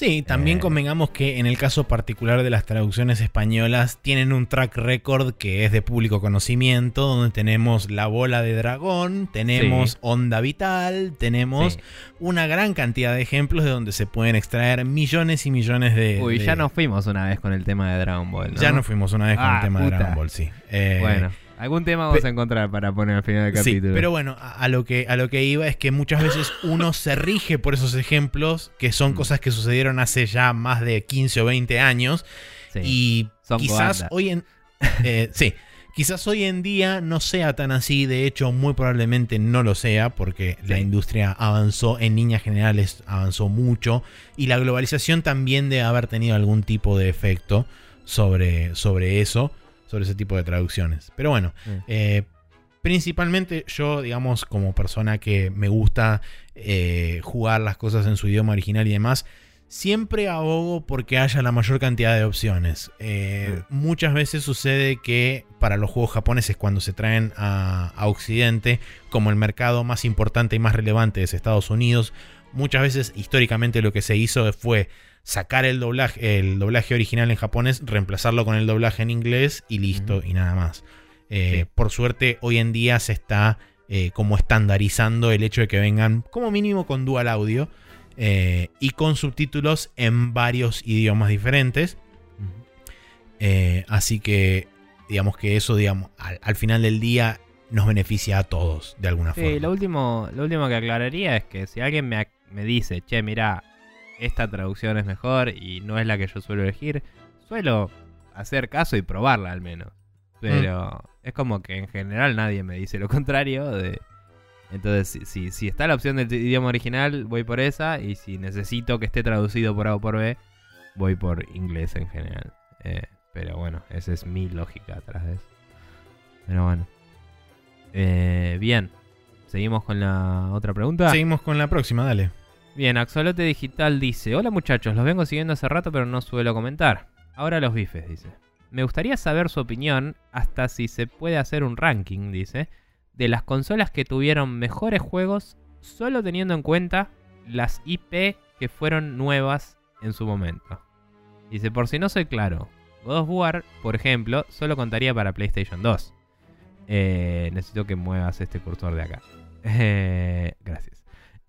Sí, también Eh. convengamos que en el caso particular de las traducciones españolas tienen un track record que es de público conocimiento, donde tenemos La Bola de Dragón, tenemos Sí. Onda Vital, tenemos Sí. una gran cantidad de ejemplos de donde se pueden extraer millones y millones de... Uy, de- ya nos fuimos una vez con el tema de Dragon Ball, ¿no? Ya nos fuimos una vez con el Ah, tema de. Dragon Ball, sí. Eh, Bueno, algún tema vamos pe- a encontrar para poner al final del Sí, capítulo. pero bueno, a, a lo que, a lo que iba es que muchas veces uno [laughs] se rige por esos ejemplos, que son Mm. cosas que sucedieron hace ya más de 15 o 20 años, Sí. y Son quizás coanda. hoy en... [laughs] eh, sí, quizás hoy en día no sea tan así, de hecho muy probablemente no lo sea, porque la Sí. industria avanzó, en líneas generales avanzó mucho, y la globalización también debe haber tenido algún tipo de efecto sobre, sobre eso, sobre ese tipo de traducciones. Pero bueno, Sí. eh, principalmente yo, digamos, como persona que me gusta eh, jugar las cosas en su idioma original y demás, siempre abogo porque haya la mayor cantidad de opciones. Eh, Muchas veces sucede que para los juegos japoneses cuando se traen a, a Occidente, como el mercado más importante y más relevante es Estados Unidos, muchas veces históricamente lo que se hizo fue sacar el doblaje, el doblaje original en japonés, reemplazarlo con el doblaje en inglés y listo, y nada más. Eh, Sí. Por suerte, hoy en día se está eh, como estandarizando el hecho de que vengan como mínimo con dual audio eh, y con subtítulos en varios idiomas diferentes. Así que, digamos que eso, digamos, al, al final del día nos beneficia a todos de alguna Sí, forma. lo último, lo último que aclararía es que si alguien me, me dice, che, mira, esta traducción es mejor y no es la que yo suelo elegir, suelo hacer caso y probarla al menos. Pero es como que en general nadie me dice lo contrario. De... Entonces, si, si, si está la opción del idioma original, voy por esa. Y si necesito que esté traducido por A o por B, voy por inglés en general. Eh, pero bueno, esa es mi lógica atrás de eso. Pero bueno. Eh, bien. Seguimos con la otra pregunta. Seguimos con la próxima, dale. Bien, Axolote Digital dice: Hola muchachos, los vengo siguiendo hace rato, pero no suelo comentar. Ahora los bifes, dice. Me gustaría saber su opinión, hasta si se puede hacer un ranking, dice, de las consolas que tuvieron mejores juegos, solo teniendo en cuenta las IP que fueron nuevas en su momento. Dice: Por si no soy claro, God of War, por ejemplo, solo contaría para PlayStation 2. Eh, necesito que muevas este cursor de acá. [laughs] Eh, gracias.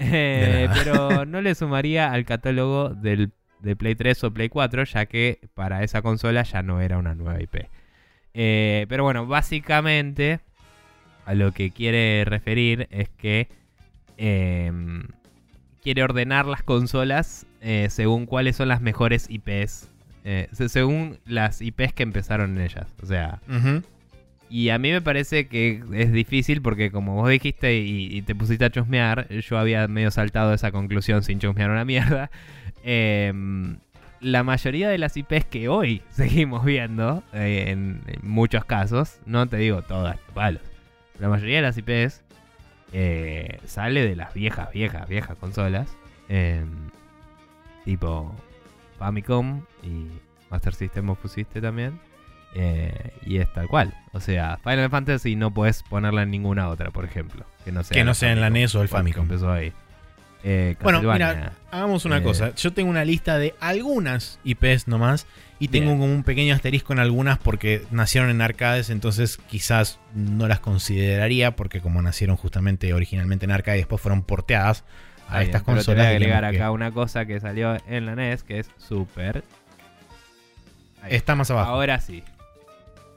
Eh, pero [laughs] no le sumaría al catálogo del, de Play 3 o Play 4, ya que para esa consola ya no era una nueva IP. Eh, pero bueno, básicamente a lo que quiere referir es que em, quiere ordenar las consolas eh, según cuáles son las mejores IPs. se- según las IPs que empezaron en ellas. O sea. Y a mí me parece que es difícil porque como vos dijiste y, te pusiste a chusmear, yo había medio saltado esa conclusión sin chusmear una mierda. [laughs] Em, la mayoría de las IPs que hoy [laughs] seguimos viendo, eh, en, en muchos casos, no te digo todas, palos, la mayoría de las IPs eh, sale de las viejas, viejas, viejas consolas. em, tipo Famicom y Master System vos pusiste también. Eh, y es tal cual. O sea, Final Fantasy no puedes ponerla en ninguna otra, por ejemplo. Que no sea, Que no sea en la NES o el Famicom. Empezó ahí. Eh, Bueno, mira, hagamos una Eh, cosa. Yo tengo una lista de algunas IPs nomás. Y tengo Bien. como un pequeño asterisco en algunas porque nacieron en arcades, entonces quizás no las consideraría porque como nacieron justamente originalmente en arcade y después fueron porteadas a estas pero consolas. Te voy a agregar que acá una cosa que salió en la NES que es Super. Ahí. Está más abajo. Ahora sí.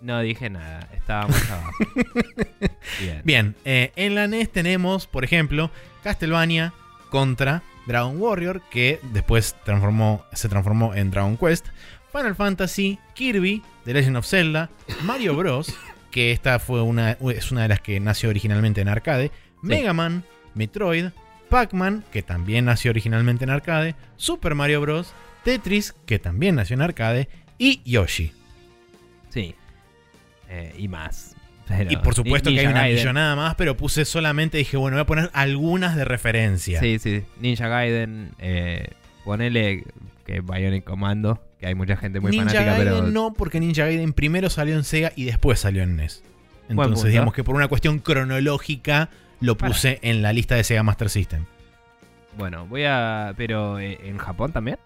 No dije nada, estaba más abajo. [laughs] Bien. Bien, eh, en la NES tenemos, por ejemplo, Castlevania contra Dragon Warrior, que después transformó, se transformó en Dragon Quest, Final Fantasy, Kirby, The Legend of Zelda, Mario [laughs] Bros., que esta fue una, es una de las que nació originalmente en arcade, Mega Man, Metroid, Pac-Man, que también nació originalmente en arcade, Super Mario Bros., Tetris, que también nació en arcade, y Yoshi. Sí. Eh, y más. Pero- Y por supuesto que hay una Gaiden. millonada más, pero puse solamente, dije, bueno, voy a poner algunas de referencia. Sí, sí. Ninja Gaiden. Eh, ponele que Bionic Commando. Que hay mucha gente muy Ninja fanática, Gaiden pero. no, porque Ninja Gaiden primero salió en Sega y después salió en NES. Entonces, digamos que por una cuestión cronológica lo Para. puse en la lista de Sega Master System. Bueno, voy a. Pero eh, en Japón también.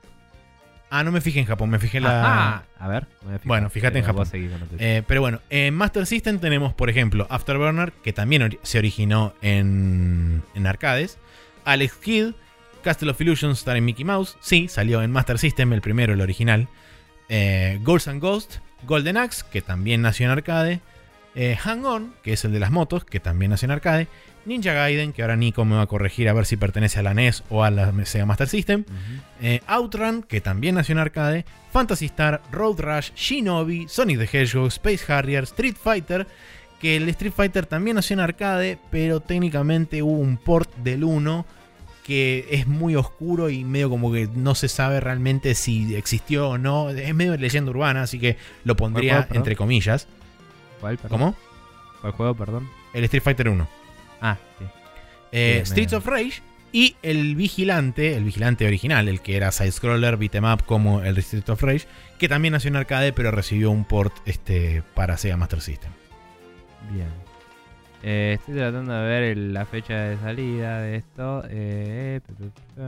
Ah, no me fijé en Japón, me fijé en la. Ajá. A ver. me voy a fijar. Bueno, fíjate en Japón. Eh, pero bueno, en Master System tenemos, por ejemplo, Afterburner, que también ori- se originó en, en arcades. Alex Kidd, Castle of Illusions starring Mickey Mouse. Sí, salió en Master System, el primero, el original. Eh, Ghosts and Ghosts, Golden Axe, que también nació en arcade. Eh, Hang On, que es el de las motos, que también nació en arcade. Ninja Gaiden, que ahora Nico me va a corregir a ver si pertenece a la NES o a la Sega Master System. Eh, Outrun, que también nació en arcade, Phantasy Star, Road Rush, Shinobi, Sonic the Hedgehog, Space Harrier, Street Fighter, que el Street Fighter también nació en arcade, pero técnicamente hubo un port del 1 que es muy oscuro y medio como que no se sabe realmente si existió o no. Es medio leyenda urbana, así que lo pondría entre comillas. ¿Cuál? ¿Cómo? ¿Cuál juego, perdón? El Street Fighter 1. Ah, sí. Eh, Streets of Rage y el Vigilante, el Vigilante original, el que era side-scroller, beat'em up como el Streets of Rage, que también nació en arcade pero recibió un port este, para Sega Master System. Bien. Eh, estoy tratando de ver el- la fecha de salida de esto. Eh, pe, pe, pe.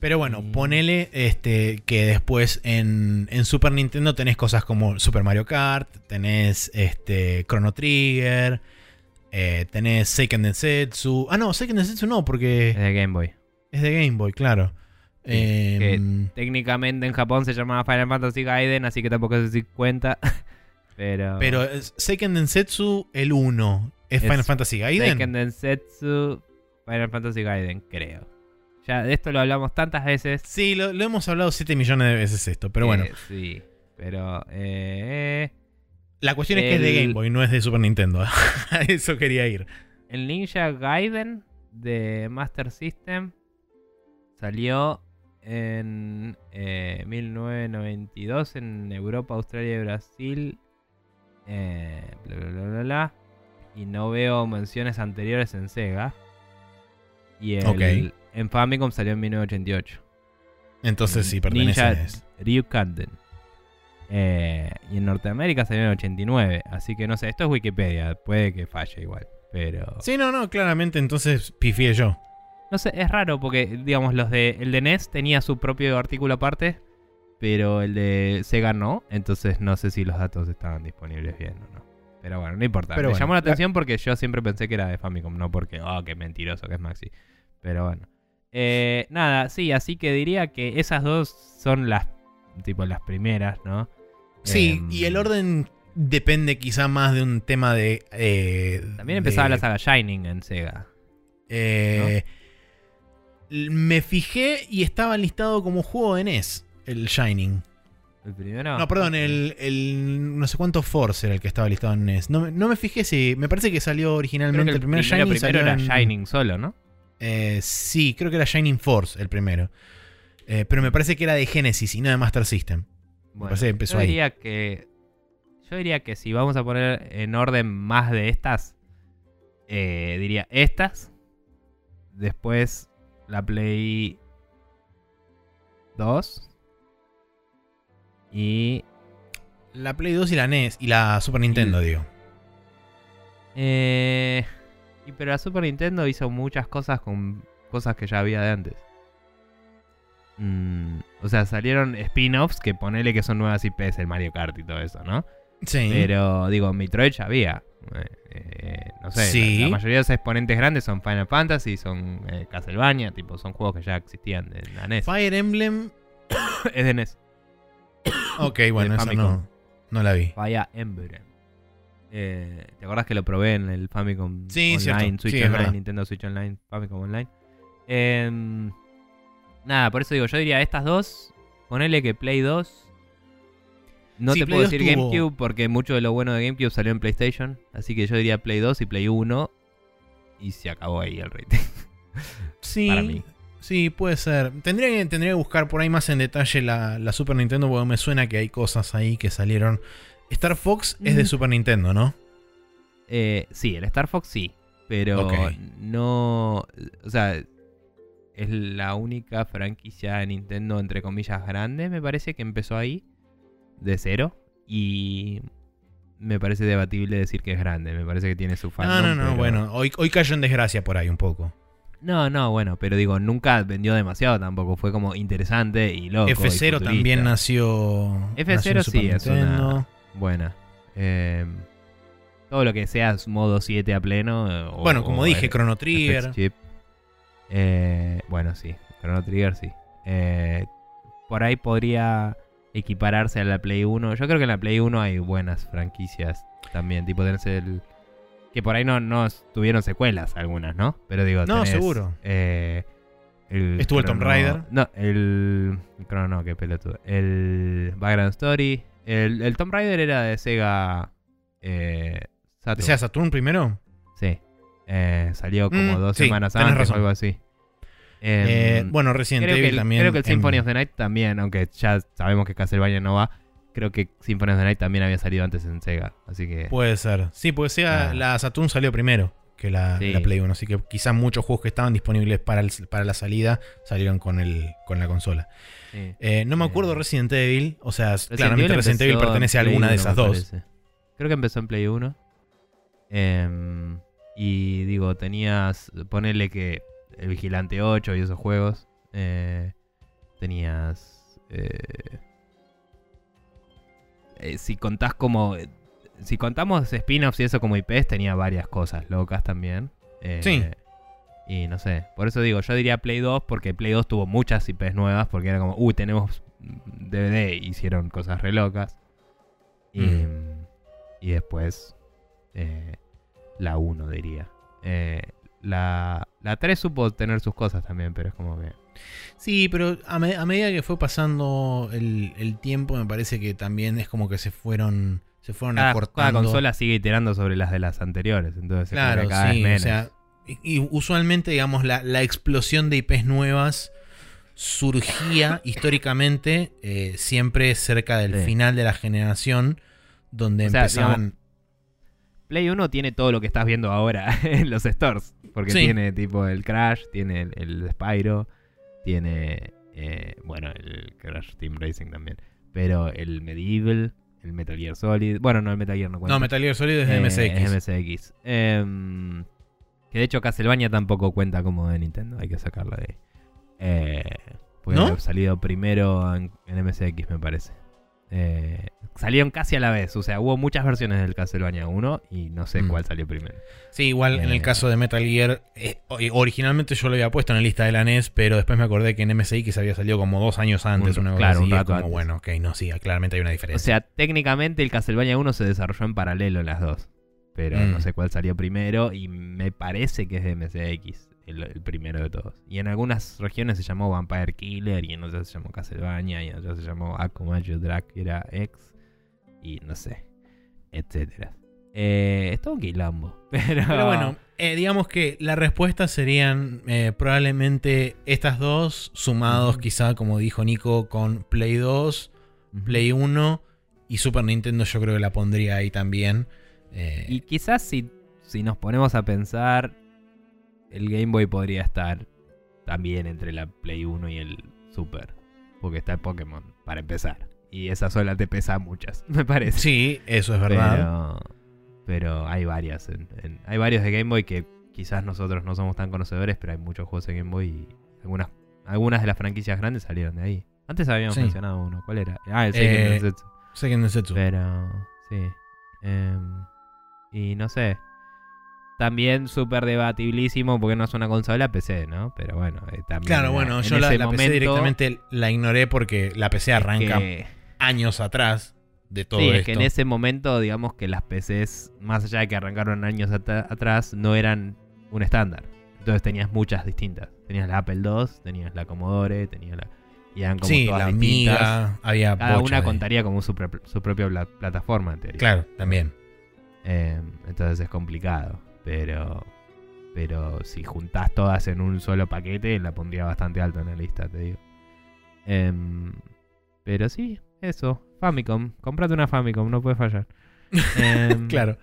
Pero bueno, ponele este, que después en, en Super Nintendo tenés cosas como Super Mario Kart, tenés este, Chrono Trigger, eh, tenés Seiken Densetsu. Ah, no, Seiken Densetsu no, Es porque de Game Boy. es de Game Boy, claro. Sí, que Em, Técnicamente en Japón se llamaba Final Fantasy Gaiden, así que tampoco sé si cuenta. [laughs] Pero. Pero es Seiken Densetsu, el 1, ¿es, Es Final Fantasy Gaiden? Seiken Densetsu Final Fantasy Gaiden, creo. Ya de esto lo hablamos tantas veces. Sí, lo, lo hemos hablado 7 millones de veces esto, pero bueno. Eh, sí. Pero. Eh, La cuestión es que es de Game Boy, no es de Super Nintendo. [laughs] A eso quería ir. el Ninja Gaiden de Master System salió en eh, 1992 en Europa, Australia y Brasil. Eh, bla, bla, bla, bla, bla. Y no veo menciones anteriores en Sega. Y el, en Famicom salió en 1988. Entonces sí, pertenece Ninja a. Ryukanden. Eh, y en Norteamérica salió en el 89. Así que no sé, esto es Wikipedia. Puede que falle igual. Pero. Sí, no, no, claramente entonces pifié yo. No sé, es raro porque, digamos, los de. El de NES tenía su propio artículo aparte. Pero el de Sega no. Entonces no sé si los datos estaban disponibles bien o no. Pero bueno, no importa. Pero Me bueno, llamó la la- atención porque yo siempre pensé que era de Famicom. No porque, oh, qué mentiroso que es Maxi. Pero bueno. Eh, nada, sí, así que diría que esas dos son las. Tipo, las primeras, ¿no? Sí, Em, y el orden depende quizá más de un tema de... eh, También empezaba de- la saga Shining en Sega. eh, Me fijé y estaba listado como juego de NES, el Shining. ¿El primero? No, perdón, el, el no sé cuánto Force era el que estaba listado en NES. No, me- no me fijé si. Me parece que salió originalmente que el, el primer primero, Shining. primero era en- Shining solo, ¿no? Eh, sí, creo que era Shining Force el primero. Eh, pero me parece que era de Genesis y no de Master System. Bueno, empezó yo ahí. diría que. Yo diría que si vamos a poner en orden más de estas, eh, diría estas. Después la Play 2. Y. La Play 2 y la NES y la Super Nintendo, Y- digo. Eh, y pero la Super Nintendo hizo muchas cosas con cosas que ya había de antes. Mm, o sea, salieron spin-offs que ponele que son nuevas IPs, el Mario Kart y todo eso, ¿no? Sí. Pero digo, Metroid ya había. Eh, eh, no sé, Sí. la, la mayoría de los exponentes grandes son Final Fantasy, son eh, Castlevania, tipo, son juegos que ya existían de la NES. Fire Emblem. [coughs] es de NES. [coughs] Ok, bueno, esa no, no la vi. Fire Emblem. Eh, ¿Te acordás que lo probé en el Famicom Sí, Online, cierto. Switch Sí, Online. Nintendo Switch Online, Famicom Online? Em, nada, por eso digo, yo diría estas dos, ponele que Play 2. No Sí, te Play puedo 2 decir tuvo- GameCube porque mucho de lo bueno de GameCube salió en PlayStation. Así que yo diría Play 2 y Play 1. Y se acabó ahí el rating. [laughs] Sí. Para mí. Sí, puede ser. Tendría que, tendría que buscar por ahí más en detalle la, la Super Nintendo porque me suena que hay cosas ahí que salieron. Star Fox es de Mm. Super Nintendo, ¿no? Eh, sí, el Star Fox sí. Pero no. O sea, es la única franquicia de Nintendo, entre comillas, grande, me parece, que empezó ahí. De cero. Y. Me parece debatible decir que es grande. Me parece que tiene su fan. No, no, no, bueno. Hoy, hoy cayó en desgracia por ahí un poco. No, no, bueno, pero digo, nunca vendió demasiado tampoco. Fue como interesante y loco. y F0 futurista. también nació. F0 nació en sí, es una-. Buena. Eh, todo lo que sea modo 7 a pleno. eh, o- Bueno, como o dije, Chrono Trigger. Eh, bueno, sí. Chrono Trigger sí. Eh, por ahí podría equipararse a la Play 1. Yo creo que en la Play 1 hay buenas franquicias también. Tipo, tenés el. Que por ahí no, no tuvieron secuelas algunas, ¿no? Pero digo, No, tenés, seguro. eh, el Estuvo el Tomb Raider. No, el. Chrono no, qué pelotudo. El Background Story. El, el Tomb Raider era de Sega. Eh, Saturn. ¿Desea Saturn primero? Eh, salió como Mm, dos sí, semanas antes razón. o algo así. Em, Eh, bueno, Resident creo, que Evil el, también. creo que el en- Symphony of the Night también, aunque ya sabemos que Castlevania no va. Creo que Symphony of the Night también había salido antes en Sega. Así que. Puede ser. Sí, porque sea Ah. la Saturn salió primero que la, Sí. la Play 1. Así que quizás muchos juegos que estaban disponibles para, el- para la salida salieron con, el, con la consola. sí. Eh, no me acuerdo Eh, Resident Evil. O sea, Resident claramente Evil Resident Evil pertenece a alguna de 1, esas dos. Creo que empezó en Play 1. Em, y digo, tenías. Ponele que el Vigilante 8 y esos juegos. eh, tenías. eh, eh, si contás como. Si contamos spin-offs y eso como IPs, tenía varias cosas locas también. Eh, Sí. Y no sé. Por eso digo, yo diría Play 2 porque Play 2 tuvo muchas IPs nuevas. Porque era como, uy, tenemos DVD. Hicieron cosas re locas. Y, Mm. y después eh, la 1 diría. Eh, la, la 3 supo tener sus cosas también, pero es como que... Sí, pero a, me- a medida que fue pasando el, el tiempo, me parece que también es como que se fueron, se fueron Cada, acortando. cada consola sigue iterando sobre las de las anteriores. Entonces Claro, cada vez sí. O menos. sea, y, y usualmente, digamos, la, la explosión de IPs nuevas surgía [laughs] históricamente eh, siempre cerca del Sí. final de la generación, donde O sea, empezaban. Play 1 tiene todo lo que estás viendo ahora [laughs] en los stores. Porque Sí. tiene tipo el Crash, tiene el, el Spyro, tiene, eh, bueno, el Crash Team Racing también. Pero el Medieval, el Metal Gear Solid. Bueno, no, el Metal Gear no cuenta. no, Metal Gear Solid es de Eh, MSX. es MSX. Em, que de hecho Castlevania tampoco cuenta como de Nintendo. Hay que sacarla de ahí. Eh, porque ¿No? salido primero en, en MSX, me parece. Eh, salieron casi a la vez. O sea, hubo muchas versiones del Castlevania 1 y no sé Mm. cuál salió primero. Sí, igual en Eh. el caso de Metal Gear, eh, o- originalmente yo lo había puesto en la lista de la NES, pero después me acordé que en MSX había salido como dos años antes, Un- una claro, así, un rato como, antes. bueno, ok, no, sí, claramente hay una O diferencia. sea, técnicamente el Castlevania 1 se desarrolló en paralelo en las dos. Pero Mm. no sé cuál salió primero y me parece que es de MSX, el, el primero de todos. Y en algunas regiones se llamó Vampire Killer y en otras se llamó Castlevania y en otras se llamó Akumajo Dracula X y no sé, etcétera. Eh, es todo un quilombo. [laughs] Pero, Pero bueno, eh, digamos que la respuesta serían eh, probablemente estas dos, sumados quizá, como dijo Nico, con Play 2, Ujú. Play 1 y Super Nintendo yo creo que la pondría ahí también. Eh, Y quizás si, si nos ponemos a pensar, el Game Boy podría estar también entre la Play 1 y el Super. Porque está el Pokémon, para empezar. Y esa sola te pesa muchas, [laughs] me parece. sí, eso es verdad. Pero, pero hay varias. en- en- hay varios de Game Boy que quizás nosotros no somos tan conocedores, pero hay muchos juegos de Game Boy y algunas, algunas de las franquicias grandes salieron de ahí. Antes habíamos Sí. mencionado uno. ¿Cuál era? Ah, el Eh, Seiken Densetsu. Seiken Densetsu. Pero, sí. Em, y no sé. También súper debatibilísimo porque no es una consola PC, ¿no? Pero bueno, eh, también. Claro, era- bueno, en yo la, PC directamente la ignoré porque la PC arranca que- años atrás de todo sí, esto. es que en ese momento, digamos que las PCs, más allá de que arrancaron años ata- atrás, no eran un estándar. Entonces tenías muchas distintas. Tenías la Apple II, tenías la Commodore, tenías la. Y eran como sí, todas la distintas. Amiga, había Cada una de- contaría como su, su propia pla- plataforma en teoría. Claro, también. Eh, entonces es complicado. Pero. Pero si juntás todas en un solo paquete, la pondría bastante alto en la lista, te digo. Em, pero sí, eso. Famicom. Comprate una Famicom, no puede fallar. [laughs] Em, Claro.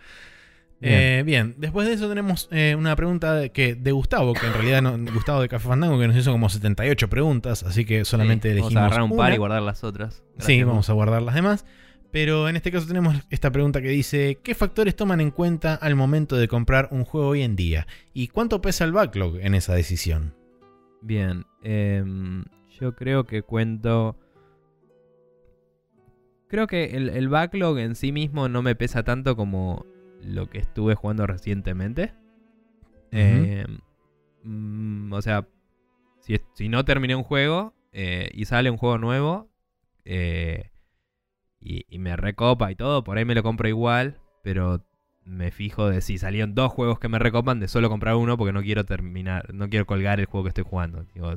Bien. Eh, bien, después de eso tenemos eh, una pregunta de, que, de Gustavo, que en realidad no, Gustavo de Café Fandango, que nos hizo como 78 preguntas, así que solamente sí, elegimos Vamos a agarrar un par una. y guardar las otras. Sí, vamos a guardar las demás. Pero en este caso tenemos esta pregunta que dice, ¿qué factores toman en cuenta al momento de comprar un juego hoy en día? ¿Y cuánto pesa el backlog en esa decisión? Bien, em, yo creo que cuento... Creo que el, el backlog en sí mismo no me pesa tanto como lo que estuve jugando recientemente. Em, mm, o sea, si, si no terminé un juego eh, y sale un juego nuevo eh, y, y me recopa y todo, por ahí me lo compro igual, pero me fijo de si salieron dos juegos que me recopan, de solo comprar uno porque no quiero terminar, no quiero colgar el juego que estoy jugando. Digo,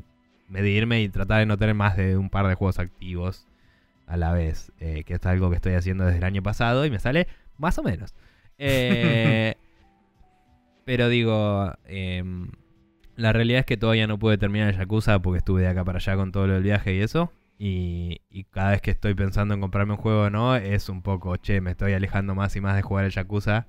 medirme y tratar de no tener más de un par de juegos activos a la vez, eh, que es algo que estoy haciendo desde el año pasado y me sale más o menos. Eh, [laughs] pero digo, em, la realidad es que todavía no pude terminar el Yakuza porque estuve de acá para allá con todo lo del viaje y eso. Y, cada vez que estoy pensando en comprarme un juego o no, es un poco, che, me estoy alejando más y más de jugar el Yakuza.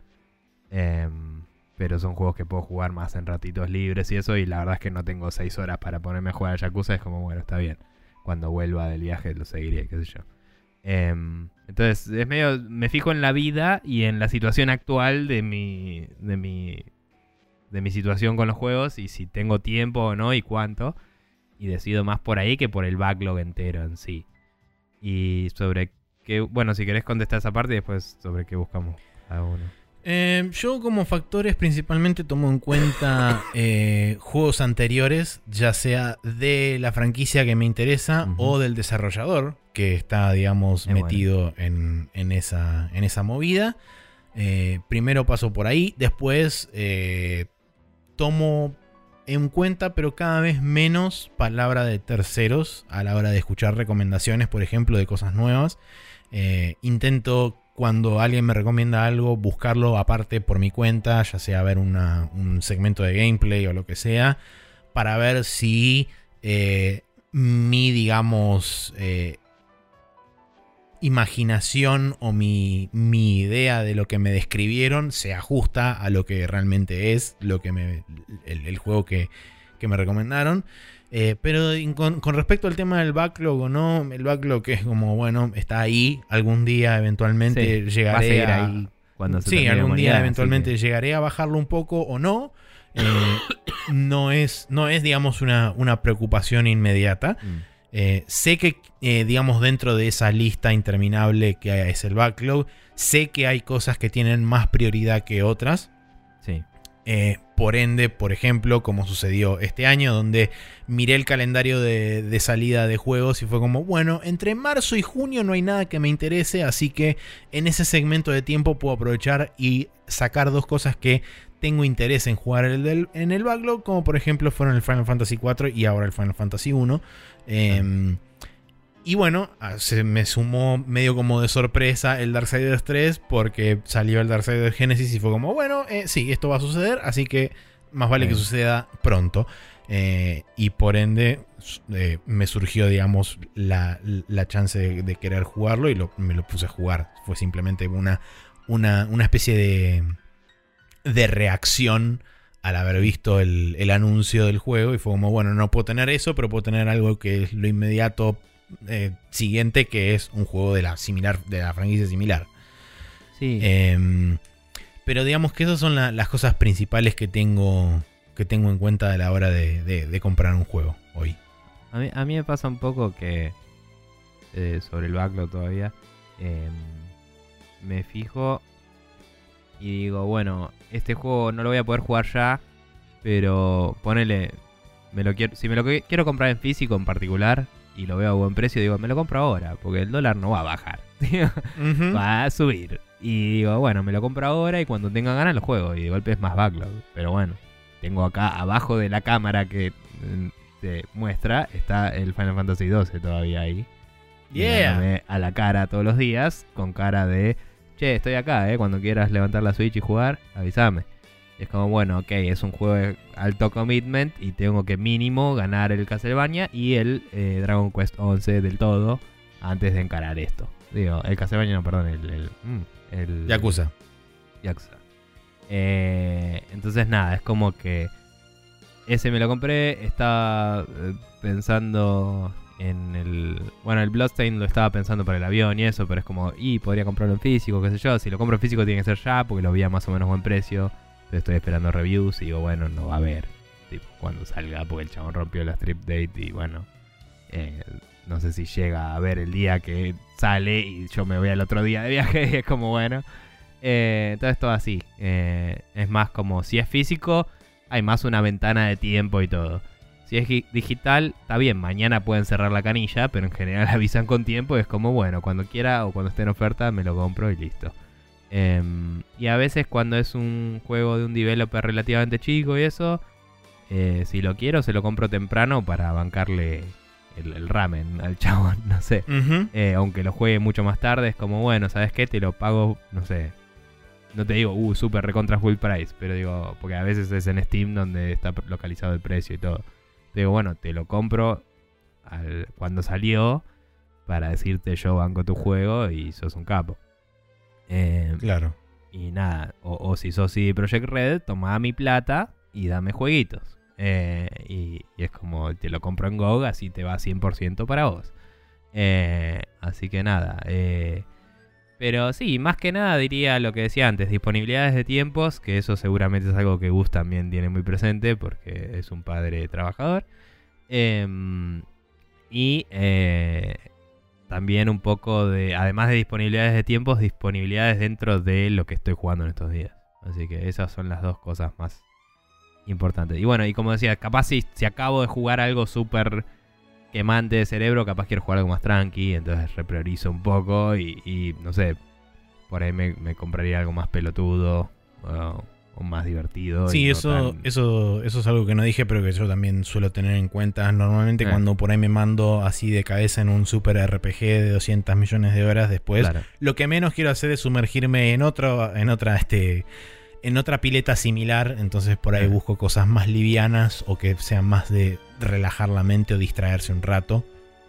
Em, pero son juegos que puedo jugar más en ratitos libres y eso. Y la verdad es que no tengo 6 horas para ponerme a jugar al Yakuza. Es como, bueno, está bien. Cuando vuelva del viaje lo seguiré, qué sé yo. Em, entonces, es medio. Me fijo en la vida y en la situación actual de mi. de mi. de mi situación con los juegos. Y si tengo tiempo o no y cuánto. Y decido más por ahí que por el backlog entero en sí. Y sobre qué. Bueno, si querés contestar esa parte y después sobre qué buscamos cada uno. Eh, yo como factores principalmente tomo en cuenta [laughs] eh, juegos anteriores, ya sea de la franquicia que me interesa o del desarrollador que está, digamos, Es metido en, en esa, en esa movida. Eh, primero paso por ahí, después eh, tomo en cuenta, pero cada vez menos palabra de terceros a la hora de escuchar recomendaciones, por ejemplo, de cosas nuevas. Eh, intento cuando alguien me recomienda algo, buscarlo aparte por mi cuenta, ya sea ver un segmento de gameplay o lo que sea, para ver si eh, mi, digamos, eh, imaginación o mi, mi idea de lo que me describieron se ajusta a lo que realmente es lo que me, el, el juego que, que me recomendaron. Eh, pero con, con respecto al tema del backlog o no, el backlog es como, bueno, está ahí, algún día eventualmente Sí, llegaré a a- ahí cuando se sí, algún día eventualmente llegaré a bajarlo un poco o no. Eh, [coughs] no, es, no es, digamos, una, una preocupación inmediata. Mm. Eh, sé que, eh, digamos, dentro de esa lista interminable que es el backlog, sé que hay cosas que tienen más prioridad que otras. Sí. Eh, por ende, por ejemplo, como sucedió este año, donde miré el calendario de, de salida de juegos y fue como, bueno, entre marzo y junio no hay nada que me interese, así que en ese segmento de tiempo puedo aprovechar y sacar dos cosas que tengo interés en jugar el del- en el backlog, como por ejemplo fueron el Final Fantasy IV y ahora el Final Fantasy 1. Em, y bueno, ah, se me sumó medio como de sorpresa el Darksiders 3 porque salió el Darksiders Genesis y fue como, bueno, eh, sí, esto va a suceder, así que más vale que suceda pronto. Eh, y por ende eh, me surgió, digamos, la, la chance de, de querer jugarlo y lo- me lo puse a jugar. Fue simplemente una, una, una especie de, de reacción al haber visto el, el anuncio del juego y fue como, bueno, no puedo tener eso, pero puedo tener algo que es lo inmediato eh, siguiente, que es un juego de la similar, de la franquicia similar. Sí. Em, pero digamos que esas son la- las cosas principales que tengo, que tengo en cuenta a la hora de, de- de comprar un juego hoy. A mí, a mí me pasa un poco que eh, sobre el backlog todavía em, me fijo y digo, bueno, este juego no lo voy a poder jugar ya, pero ponele, me lo quiero, si me lo que- quiero comprar en físico en particular y lo veo a buen precio, digo, me lo compro ahora, porque el dólar no va a bajar, [laughs] va a subir. Y digo, bueno, me lo compro ahora y cuando tenga ganas lo juego y de golpe es más backlog. Pero bueno, tengo acá abajo de la cámara que mm, te muestra, está el Final Fantasy XII todavía ahí. Yeah. A la cara todos los días, con cara de, che, estoy acá, ¿eh? Cuando quieras levantar la Switch y jugar, avísame. Y es como, bueno, ok, es un juego de alto commitment y tengo que mínimo ganar el Castlevania y el eh, Dragon Quest 11 del todo antes de encarar esto. Digo, el Castlevania, no, perdón, el... el, mm, el Yakuza. Yakuza. Eh, entonces nada, es como que ese me lo compré, estaba eh, pensando en el. Bueno, el Bloodstain lo estaba pensando para el avión y eso, pero es como, y podría comprarlo en físico, qué sé yo. Si lo compro en físico tiene que ser ya, porque lo vi a más o menos buen precio. Entonces estoy esperando reviews y digo, bueno, no va a haber. Tipo, cuando salga, porque el chabón rompió la strip date y bueno. eh, no sé si llega a ver el día que sale y yo me voy al otro día de viaje [laughs] y es como, bueno. Eh, entonces todo así. Eh, es más como si es físico, hay más una ventana de tiempo y todo. Si es gi- digital, está bien, mañana pueden cerrar la canilla, pero en general [laughs] avisan con tiempo. y Es como, bueno, cuando quiera o cuando esté en oferta me lo compro y listo. Em, y a veces cuando es un juego de un developer relativamente chico y eso, eh, si lo quiero se lo compro temprano para bancarle el, el ramen al [laughs] chabón, no sé. Eh, aunque lo juegue mucho más tarde, es como, bueno, ¿sabes qué? Te lo pago, no sé. No te digo, uh, super recontra full price, pero digo, porque a veces es en Steam donde está localizado el precio y todo. Digo, bueno, te lo compro al- cuando salió para decirte yo banco tu juego y sos un capo. Eh, Claro. y nada, o, o si sos CD Projekt Red, toma mi plata y dame jueguitos. Eh, y, y es como, te lo compro en GOG, así te va 100% para vos. Eh, así que nada. eh, pero sí, más que nada diría lo que decía antes, disponibilidades de tiempos, que eso seguramente es algo que Gus también tiene muy presente porque es un padre trabajador. Em, y eh, también un poco de, además de disponibilidades de tiempos, disponibilidades dentro de lo que estoy jugando en estos días. Así que esas son las dos cosas más importantes. Y bueno, y como decía, capaz si, si acabo de jugar algo súper quemante de cerebro, capaz quiero jugar algo más tranqui, entonces repriorizo un poco y, y, no sé, por ahí me, me compraría algo más pelotudo o, o más divertido. Sí, no eso, tan- eso, eso es algo que no dije, pero que yo también suelo tener en cuenta. Normalmente Eh. cuando por ahí me mando así de cabeza en un super RPG de 200 millones de horas después, Claro. lo que menos quiero hacer es sumergirme en otro, en otra, este, en otra pileta similar. Entonces por ahí busco cosas más livianas o que sean más de relajar la mente o distraerse un rato.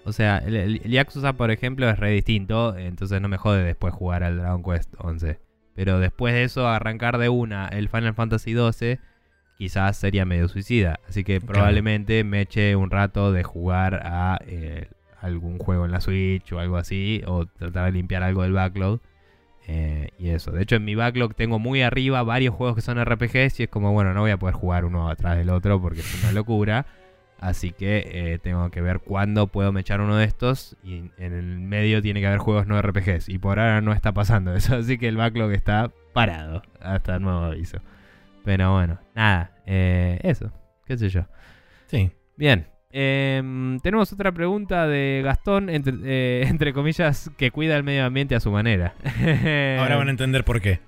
O sea, el, el- Yakuza, por ejemplo, es re distinto, entonces no me jode después jugar al Dragon Quest 11. Pero después de eso, arrancar de una el Final Fantasy 12, quizás sería medio suicida. Así que Claro. probablemente me eche un rato de jugar a eh, algún juego en la Switch o algo así, o tratar de limpiar algo del backlog. Eh, y eso. De hecho, en mi backlog tengo muy arriba varios juegos que son RPGs y es como, bueno, no voy a poder jugar uno atrás del otro porque es una locura. Así que eh, tengo que ver cuándo puedo me echar uno de estos. Y en el medio tiene que haber juegos no RPGs. Y por ahora no está pasando eso. [laughs] Así que el backlog está parado. Hasta nuevo aviso. Pero bueno, nada. eh, eso. ¿Qué sé yo? Sí. Bien. em, tenemos otra pregunta de Gastón, entre, eh, [laughs] entre comillas, que cuida el medio ambiente a su manera. [laughs] Ahora van a entender por qué.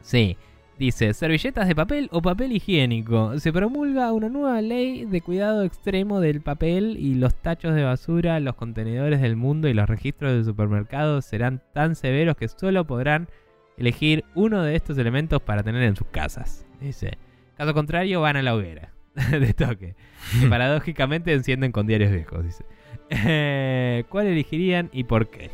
Sí. Dice, servilletas de papel o papel higiénico. Se promulga una nueva ley de cuidado extremo del papel y los tachos de basura, los contenedores del mundo y los registros de supermercados serán tan severos que solo podrán elegir uno de estos elementos para tener en sus casas. Dice, caso contrario van a la hoguera. [laughs] de toque. Que [laughs] paradójicamente encienden con diarios viejos, dice. Eh, ¿Cuál elegirían y por qué?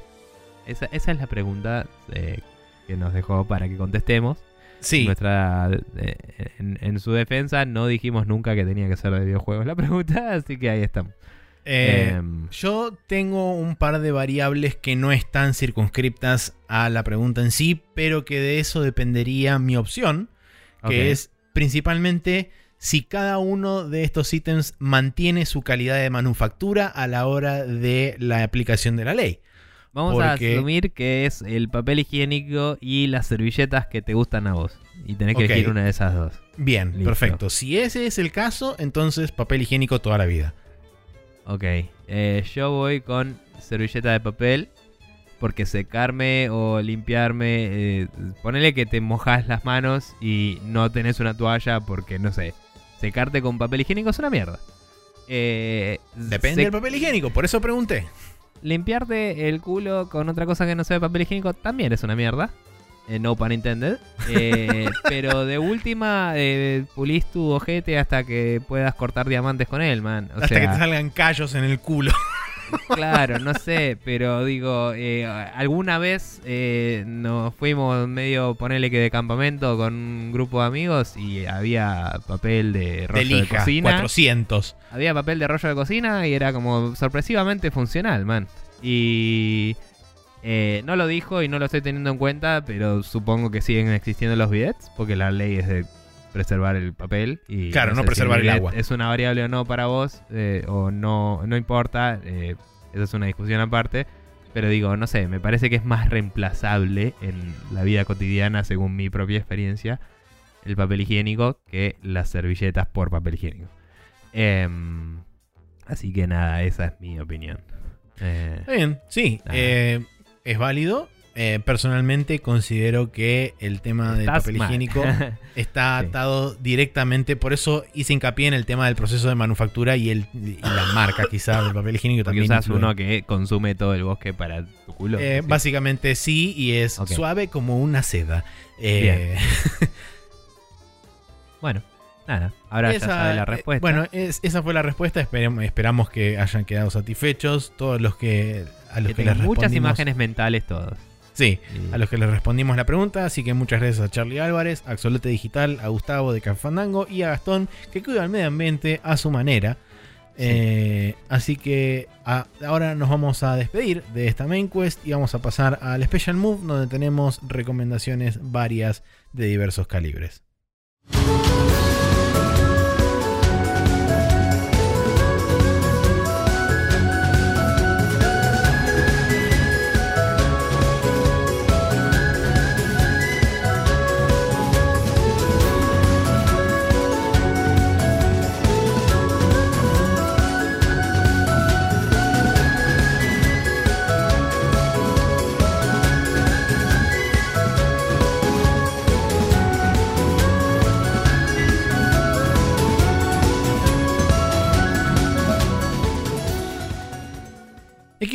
Esa, esa es la pregunta eh, que nos dejó para que contestemos. Sí. Nuestra, eh, en, en su defensa no dijimos nunca que tenía que ser de videojuegos la pregunta, [laughs] así que ahí estamos. Eh, Em, Yo tengo un par de variables que no están circunscriptas a la pregunta en sí, pero que de eso dependería mi opción, que es principalmente si cada uno de estos ítems mantiene su calidad de manufactura a la hora de la aplicación de la ley. Vamos a asumir que es el papel higiénico y las servilletas que te gustan a vos. Y tenés que elegir una de esas dos. Bien, Listo. perfecto. Si ese es el caso, entonces papel higiénico toda la vida. Ok. eh, yo voy con servilleta de papel. Porque secarme o limpiarme. eh, ponele que te mojas las manos y no tenés una toalla porque, no sé. Secarte con papel higiénico es una mierda. Eh, Depende del papel higiénico, por eso pregunté. Limpiarte el culo con otra cosa que no sea papel higiénico también es una mierda. Eh, no pun intended. Eh, [laughs] pero de última, eh, pulís tu ojete hasta que puedas cortar diamantes con él, man. O Hasta sea, que te salgan callos en el culo. Claro, no sé, pero digo, eh, alguna vez eh, nos fuimos medio, ponele que de campamento con un grupo de amigos y había papel de rollo de, lija, cocina. 400. Había papel de rollo de cocina y era como sorpresivamente funcional, man. Y eh, no lo dijo y no lo estoy teniendo en cuenta, pero supongo que siguen existiendo los bidets, porque la ley es de preservar el papel. Y Claro, no sé preservar el agua. Es una variable o no para vos, eh, o no, no importa, eh, esa es una discusión aparte. Pero digo, no sé, me parece que es más reemplazable en la vida cotidiana, según mi propia experiencia, el papel higiénico que las servilletas por papel higiénico. Em, así que nada, esa es mi opinión. Eh, bien, sí, es válido. Eh, personalmente considero que el tema del papel mal. higiénico [laughs] está Sí. atado directamente, por eso hice hincapié en el tema del proceso de manufactura y, el, y la marca [laughs] quizá del papel higiénico Porque también. usas uno que consume todo el bosque para tu culo. Eh, Sí. Básicamente sí, y es suave como una seda. Eh, [laughs] Bueno, nada. Ahora esa- ya sabe la respuesta. bueno, es- esa fue la respuesta. Esperem- esperamos que hayan quedado satisfechos. Todos los que a los que que, les tengo muchas imágenes mentales todos. Sí, Y- a los que les respondimos la pregunta. Así que muchas gracias a Charlie Álvarez, a Axolote Digital, a Gustavo de Cafandango y a Gastón, que cuida el medio ambiente a su manera. Eh, así que a- ahora nos vamos a despedir de esta main quest y vamos a pasar al Special Move, donde tenemos recomendaciones varias de diversos calibres.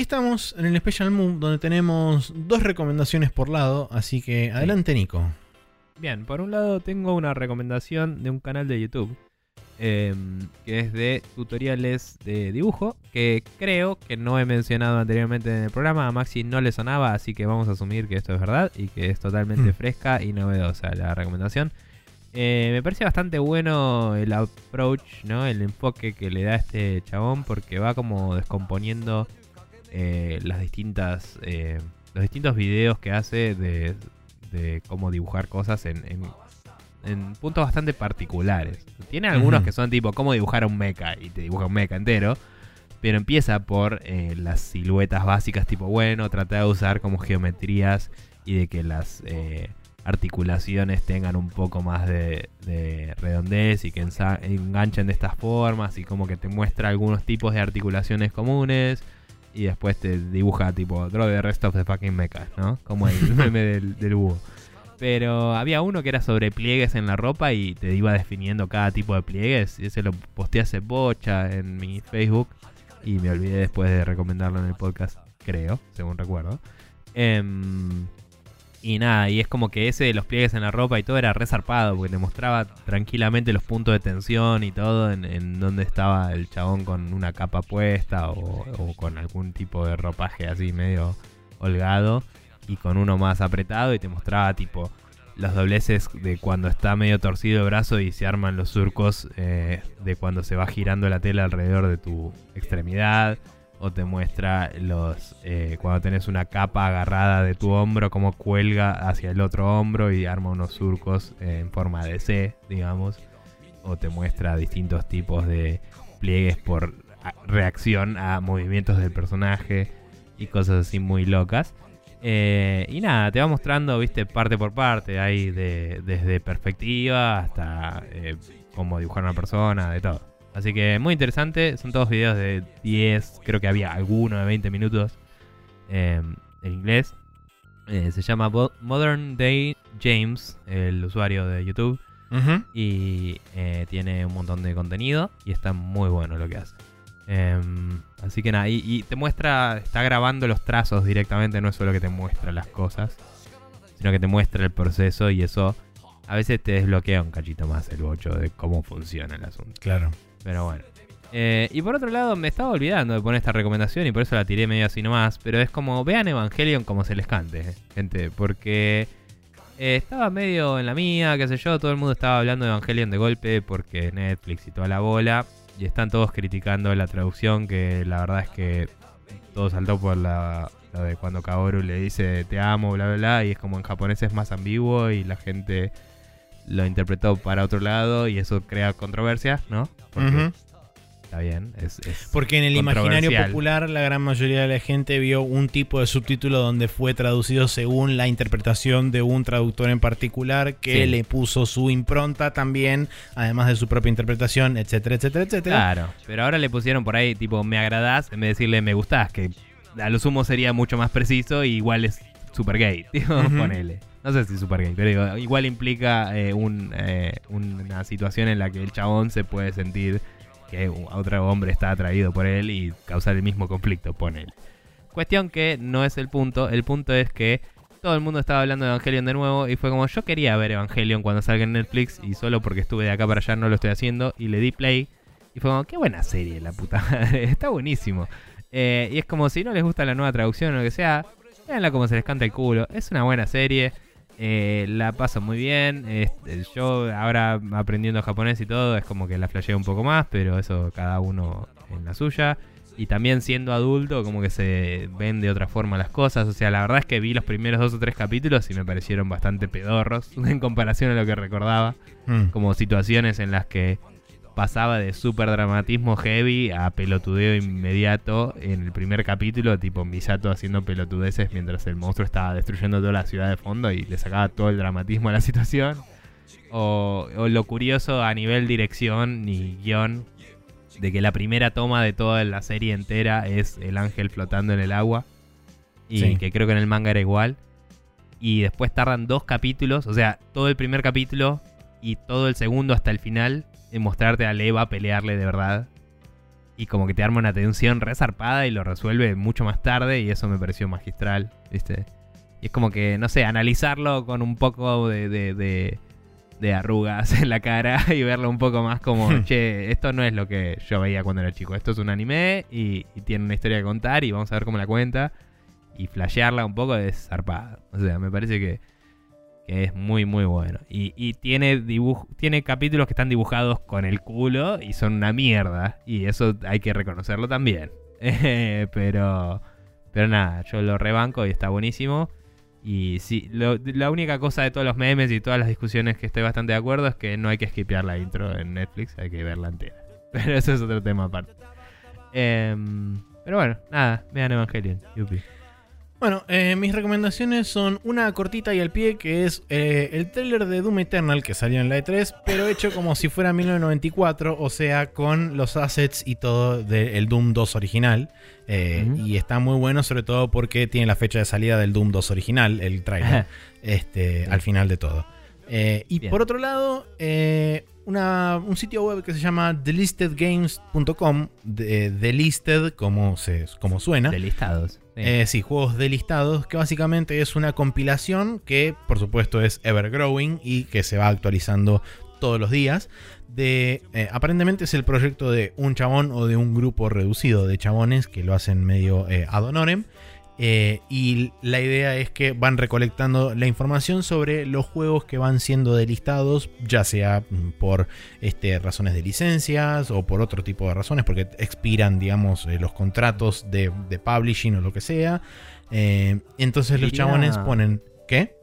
Estamos en el Special Move, donde tenemos dos recomendaciones por lado. Así que adelante, Nico. Bien, por un lado tengo una recomendación de un canal de YouTube em, que es de tutoriales de dibujo que creo que no he mencionado anteriormente en el programa. A Maxi no le sonaba, así que vamos a asumir que esto es verdad y que es totalmente Hmm. fresca y novedosa la recomendación. Eh, me parece bastante bueno el approach, ¿no? El enfoque que le da este chabón porque va como descomponiendo eh, las distintas eh, los distintos videos que hace de, de cómo dibujar cosas en, en- en puntos bastante particulares. Tiene algunos que son tipo cómo dibujar un mecha y te dibuja un mecha entero. Pero empieza por eh, las siluetas básicas, tipo, bueno, trata de usar como geometrías y de que las articulaciones tengan un poco más de, de redondez y que enganchen de estas formas y como que te muestra algunos tipos de articulaciones comunes y después te dibuja tipo draw the rest of the fucking mechas, ¿no? Como el [laughs] meme del, del búho. Pero había uno que era sobre pliegues en la ropa y te iba definiendo cada tipo de pliegues. Y ese lo posteé hace bocha en mi Facebook. Y me olvidé después de recomendarlo en el podcast, creo, según recuerdo. Em, y nada, y es como que ese de los pliegues en la ropa y todo era resarpado, porque te mostraba tranquilamente los puntos de tensión y todo, en, en donde estaba el chabón con una capa puesta o, o con algún tipo de ropaje así medio holgado y con uno más apretado y te mostraba tipo los dobleces de cuando está medio torcido el brazo y se arman los surcos eh, de cuando se va girando la tela alrededor de tu extremidad o te muestra los eh, cuando tenés una capa agarrada de tu hombro como cuelga hacia el otro hombro y arma unos surcos en forma de C digamos o te muestra distintos tipos de pliegues por reacción a movimientos del personaje y cosas así muy locas eh, y nada, te va mostrando, viste, parte por parte, hay de, desde perspectiva hasta eh, cómo dibujar una persona, de todo. Así que muy interesante, son todos videos de 10, creo que había alguno de 20 minutos eh, en inglés. Eh, se llama Modern Day James, el usuario de YouTube, y eh, tiene un montón de contenido y está muy bueno lo que hace. Em, así que nada, y, y te muestra, está grabando los trazos directamente, no es solo que te muestra las cosas, sino que te muestra el proceso y eso a veces te desbloquea un cachito más el bocho de cómo funciona el asunto. Claro. Pero bueno, Eh, y por otro lado, me estaba olvidando de poner esta recomendación y por eso la tiré medio así nomás. Pero es como, vean Evangelion como se les cante, gente. Porque eh, estaba medio en la mía, qué sé yo. Todo el mundo estaba hablando de Evangelion de golpe porque Netflix y toda la bola. Y están todos criticando la traducción, que la verdad es que todo saltó por la, lo de cuando Kaoru le dice te amo, bla, bla, bla. Y es como en japonés es más ambiguo y la gente lo interpretó para otro lado y eso crea controversia, ¿no? Porque. Está bien, es, es Porque en el imaginario popular la gran mayoría de la gente vio un tipo de subtítulo donde fue traducido según la interpretación de un traductor en particular que Sí. le puso su impronta también, además de su propia interpretación, etcétera, etcétera, etcétera. Claro, pero ahora le pusieron por ahí tipo me agradás en vez de decirle me gustás, que a lo sumo sería mucho más preciso y igual es super gay, [laughs] ponele. No sé si super gay, pero digo, igual implica eh, eh, una situación en la que el chabón se puede sentir que otro hombre está atraído por él y causar el mismo conflicto, ponele. Cuestión que no es el punto, el punto es que todo el mundo estaba hablando de Evangelion de nuevo y fue como yo quería ver Evangelion cuando salga en Netflix y solo porque estuve de acá para allá no lo estoy haciendo y le di play y fue como qué buena serie la puta madre, [laughs] está buenísimo. Eh, y es como si no les gusta la nueva traducción o lo que sea, véanla como se les canta el culo, es una buena serie. Eh, la paso muy bien. este, yo ahora aprendiendo japonés y todo, es como que la flasheo un poco más, pero eso cada uno en la suya. Y también siendo adulto, como que se ven de otra forma las cosas. O sea, la verdad es que vi los primeros dos o tres capítulos y me parecieron bastante pedorros [laughs] en comparación a lo que recordaba. Mm. Como situaciones en las que pasaba de super dramatismo heavy a pelotudeo inmediato en el primer capítulo, tipo Misato haciendo pelotudeces mientras el monstruo estaba destruyendo toda la ciudad de fondo y le sacaba todo el dramatismo a la [laughs] situación. O, o lo curioso a nivel dirección y guion de que la primera toma de toda la serie entera es el ángel flotando en el agua. Y Sí. que creo que en el manga era igual. Y después tardan dos capítulos, o sea, todo el primer capítulo y todo el segundo hasta el final mostrarte a Leva pelearle de verdad. Y como que te arma una tensión resarpada y lo resuelve mucho más tarde y eso me pareció magistral, ¿viste? Y es como que, no sé, analizarlo con un poco de, de, de- de arrugas [laughs] en la cara [laughs] y verlo un poco más como, che, esto no es lo que yo veía cuando era chico. Esto es un anime y, y tiene una historia que contar y vamos a ver cómo la cuenta. Y flashearla un poco es zarpada. O sea, me parece que, es muy, muy bueno. Y, y tiene, tiene capítulos que están dibujados con el culo y son una mierda. Y eso hay que reconocerlo también. [laughs] Pero, pero nada, yo lo rebanco y está buenísimo. Y sí, lo- la única cosa de todos los memes y todas las discusiones que estoy bastante de acuerdo es que no hay que skipear la intro en Netflix, hay que verla entera. [laughs] Pero eso es otro tema aparte. Em, pero bueno, nada, vean Evangelion. Yupi. Bueno, eh, mis recomendaciones son una cortita y al pie, que es eh, el tráiler de Doom Eternal que salió en la E3, pero hecho como si fuera 1994, o sea, con los assets y todo del Doom 2 original. Eh. Y está muy bueno, sobre todo porque tiene la fecha de salida del Doom 2 original, el tráiler, este, Sí. al final de todo. Eh, y Bien. por otro lado, eh, una- un sitio web que se llama thelistedgames.com, de, delisted como, se, como suena. De listados. Sí. Eh, sí, juegos delistados, que básicamente es una compilación que por supuesto es ever-growing y que se va actualizando todos los días. De, eh, aparentemente es el proyecto de un chabón o de un grupo reducido de chabones que lo hacen medio eh, ad honorem. Eh, y la idea es que van recolectando la información sobre los juegos que van siendo delistados, ya sea mm, por este, razones de licencias o por otro tipo de razones, porque expiran, digamos, eh, los contratos de, de publishing o lo que sea. Eh, entonces los chabones ponen. ¿Qué?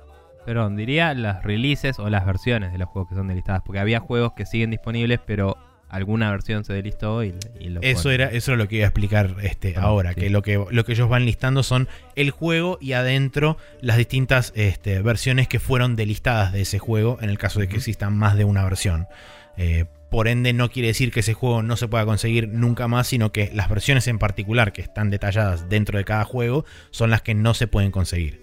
Perdón, diría las releases o las versiones de los juegos que son delistadas. Porque había juegos que siguen disponibles, pero alguna versión se delistó y, y lo Eso ponen. era, eso era lo que iba a explicar este, Ah, ahora, sí. que, lo que lo que ellos van listando son el juego y adentro las distintas este, versiones que fueron delistadas de ese juego, en el caso de que existan más de una versión. Eh, por ende, no quiere decir que ese juego no se pueda conseguir nunca más, sino que las versiones en particular que están detalladas dentro de cada juego son las que no se pueden conseguir.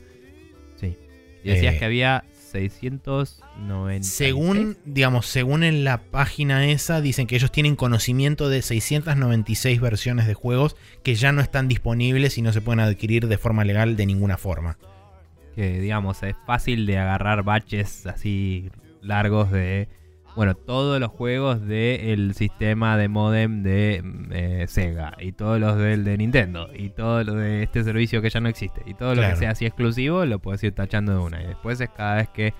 Sí. Y decías Eh, que había 690. Según, digamos, según en la página esa, dicen que ellos tienen conocimiento de 696 versiones de juegos que ya no están disponibles y no se pueden adquirir de forma legal de ninguna forma. que digamos es fácil de agarrar baches así largos de bueno, todos los juegos del sistema de modem de mm, eh, Sega y todos los del de Nintendo y todo lo de este servicio que ya no existe y todo lo que sea así exclusivo lo puedes ir tachando de una y después es cada vez que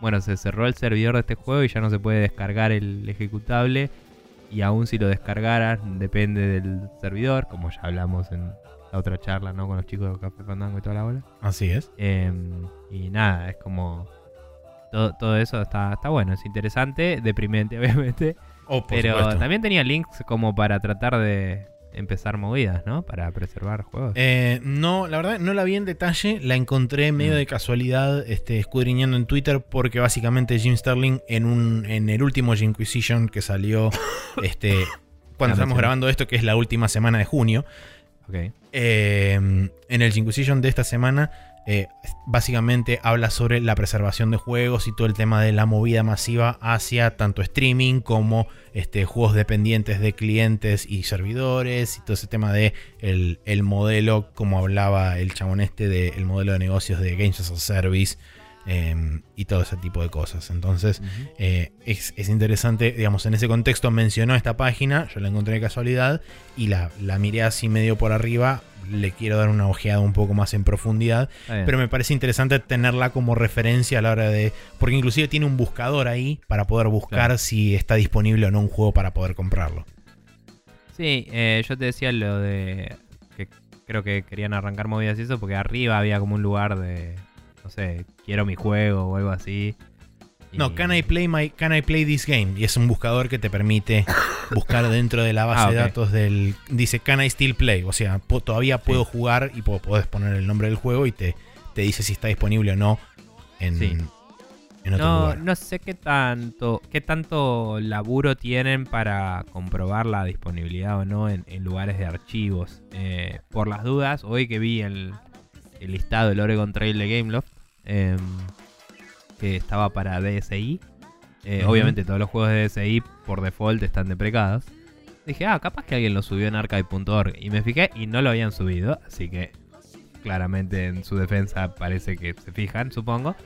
bueno se cerró el servidor de este juego y ya no se puede descargar el ejecutable y aún si lo descargaras depende del servidor como ya hablamos en la otra charla no con los chicos de Café Fandango y toda la bola Así es. Em, y nada, es como. Todo, todo eso está, está bueno, es interesante, deprimente, [laughs] obviamente. Oh, pero supuesto. también tenía links como para tratar de empezar movidas, ¿no? Para preservar juegos. Eh, no, la verdad no la vi en detalle, la encontré medio Mm. de casualidad este, escudriñando en Twitter porque básicamente Jim Sterling en, un, en el último Inquisition que salió [laughs] este, cuando estamos grabando esto, que es la última semana de junio, Ok. eh, en el Inquisition de esta semana eh, básicamente habla sobre la preservación de juegos y todo el tema de la movida masiva hacia tanto streaming como este, juegos dependientes de clientes y servidores y todo ese tema de el, el modelo, como hablaba el chabón este, del modelo de negocios de Games as a Service eh, y todo ese tipo de cosas. Entonces eh, es, es interesante, digamos, en ese contexto mencionó esta página, yo la encontré de casualidad y la, la miré así medio por arriba, le quiero dar una ojeada un poco más en profundidad, pero me parece interesante tenerla como referencia a la hora de... Porque inclusive tiene un buscador ahí para poder buscar Claro. si está disponible o no un juego para poder comprarlo. Sí, eh, yo te decía lo de que creo que querían arrancar movidas y eso, porque arriba había como un lugar de, no sé, quiero mi juego o algo así. No, can I play my can I play this game? Y es un buscador que te permite [laughs] buscar dentro de la base Ah, de datos del dice can I still play, o sea, po- todavía puedo jugar y po- podés poner el nombre del juego y te, te dice si está disponible o no en, Sí. en otro No, lugar. no sé qué tanto, qué tanto laburo tienen para comprobar la disponibilidad o no en, en lugares de archivos. Eh, por las dudas, hoy que vi el, el listado del Oregon Trail de Gameloft, em, que estaba para DSI, eh, obviamente todos los juegos de DSI por default están deprecados. Dije, ah, capaz que alguien lo subió en archive.org. Y me fijé y no lo habían subido, así que claramente en su defensa parece que se fijan, supongo.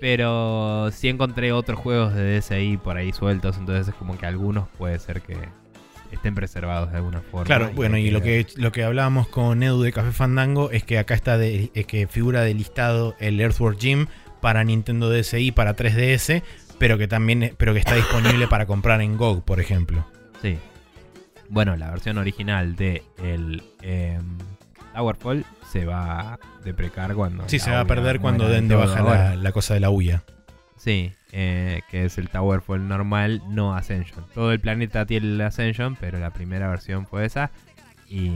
Pero sí encontré otros juegos de DSI por ahí sueltos, entonces es como que algunos puede ser que estén preservados de alguna forma. Claro, bueno, y lo que, lo que hablábamos con Edu de Café Fandango es que acá está de, es que figura de listado el Earthworm Jim para Nintendo DSi, para 3DS, pero que también pero que está disponible para comprar en GOG, por ejemplo. Sí. Bueno, la versión original de el em, Towerfall se va a deprecar cuando. Sí, se va a perder cuando den de baja la, la cosa de la UIA. Sí, eh, que es el Towerfall normal, no Ascension. Todo el planeta tiene el Ascension, pero la primera versión fue esa. Y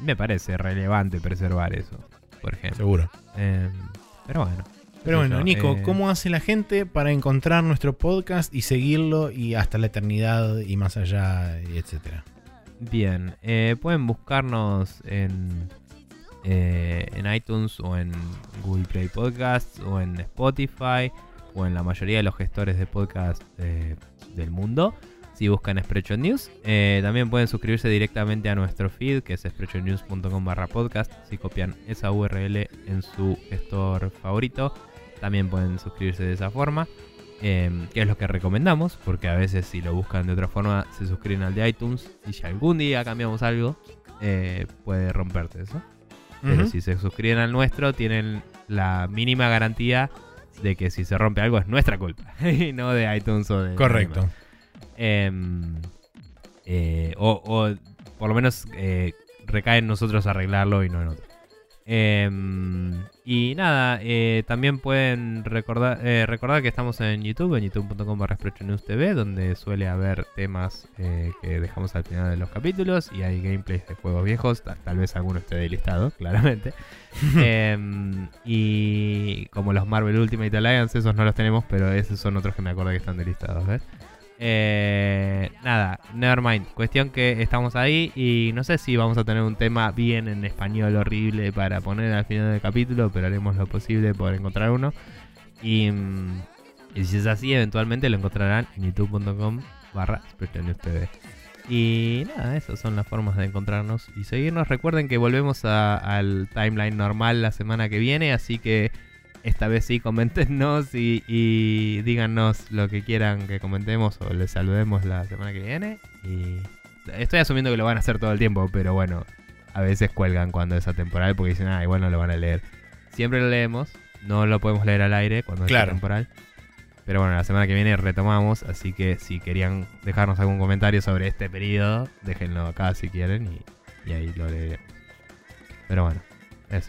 me parece relevante preservar eso, por ejemplo. Seguro. Em, pero bueno. Pero bueno, Nico, eh, ¿cómo hace la gente para encontrar nuestro podcast y seguirlo y hasta la eternidad y más allá, y etcétera? Bien, eh, pueden buscarnos en, eh, en iTunes o en Google Play Podcasts o en Spotify o en la mayoría de los gestores de podcast eh, del mundo. Si buscan Spreadshot News, también pueden suscribirse directamente a nuestro feed que es spreadshotnews.com barra podcast. Si copian esa URL en su gestor favorito, también pueden suscribirse de esa forma. eh, que es lo que recomendamos, porque a veces si lo buscan de otra forma se suscriben al de iTunes y si algún día cambiamos algo, eh, puede romperte eso. Pero si se suscriben al nuestro, tienen la mínima garantía de que si se rompe algo es nuestra culpa [laughs] y no de iTunes o de. Correcto. Em, eh, o, o por lo menos eh, recae en nosotros arreglarlo y no en otro. Em, y nada, eh, también pueden recordar, eh, recordar que estamos en YouTube, en youtube.com TV, donde suele haber temas eh, que dejamos al final de los capítulos y hay gameplays de juegos viejos, ta- tal vez alguno esté delistado, [laughs] claramente. [laughs] Em, y como los Marvel Ultimate Alliance, esos no los tenemos, pero esos son otros que me acuerdo que están delistados, ¿ves? Eh, nada, nevermind. Cuestión que estamos ahí y no sé si vamos a tener un tema bien en español horrible para poner al final del capítulo, pero haremos lo posible por encontrar uno. Y, mm, si es así, eventualmente lo encontrarán en youtube.com barra. Y nada, esas son las formas de encontrarnos y seguirnos. Recuerden que volvemos al timeline normal la semana que viene, así que esta vez sí, coméntenos y, y díganos lo que quieran que comentemos o les saludemos la semana que viene. Y estoy asumiendo que lo van a hacer todo el tiempo, pero bueno, a veces cuelgan cuando es atemporal porque dicen, ah, igual no lo van a leer. Siempre lo leemos, no lo podemos leer al aire cuando Claro. es atemporal. Pero bueno, la semana que viene retomamos, así que si querían dejarnos algún comentario sobre este periodo, déjenlo acá si quieren y, y ahí lo leeremos. Pero bueno,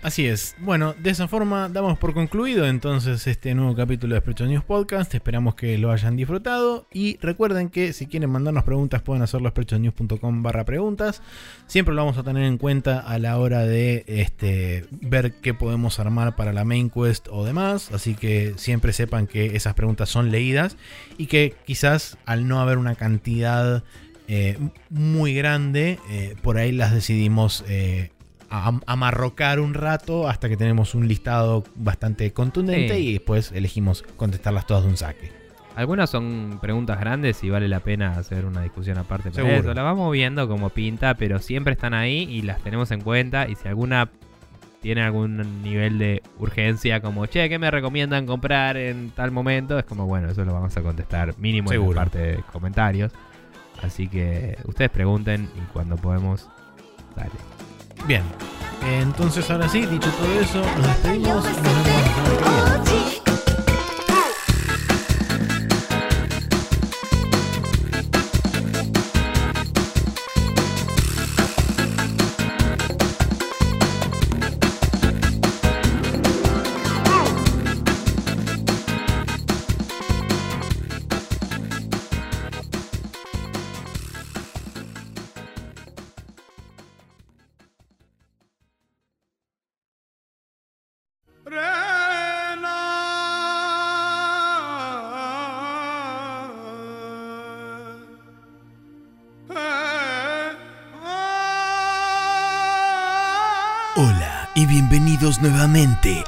Así es. Bueno, de esa forma damos por concluido entonces este nuevo capítulo de Sprecho News Podcast. Esperamos que lo hayan disfrutado. Y recuerden que si quieren mandarnos preguntas pueden hacerlo a sprechonews.com barra preguntas. Siempre lo vamos a tener en cuenta a la hora de este, ver qué podemos armar para la main quest o demás. Así que siempre sepan que esas preguntas son leídas y que quizás al no haber una cantidad eh, muy grande, eh, por ahí las decidimos eh, a- amarrocar un rato hasta que tenemos un listado bastante contundente Sí. y después elegimos contestarlas todas de un saque. Algunas son preguntas grandes y vale la pena hacer una discusión aparte para eso. La vamos viendo como pinta, pero siempre están ahí y las tenemos en cuenta. Y si alguna tiene algún nivel de urgencia, como che, ¿qué me recomiendan comprar en tal momento? Es como, bueno, eso lo vamos a contestar mínimo en la parte de comentarios. Así que ustedes pregunten y cuando podemos, dale. Bien, entonces ahora sí, dicho todo eso, nos despedimos. Nos vemos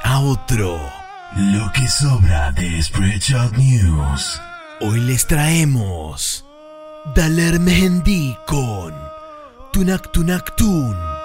a otro Lo que sobra de Spreadshot News. Hoy les traemos Daler Mehendi con Tunak Tunak Tun.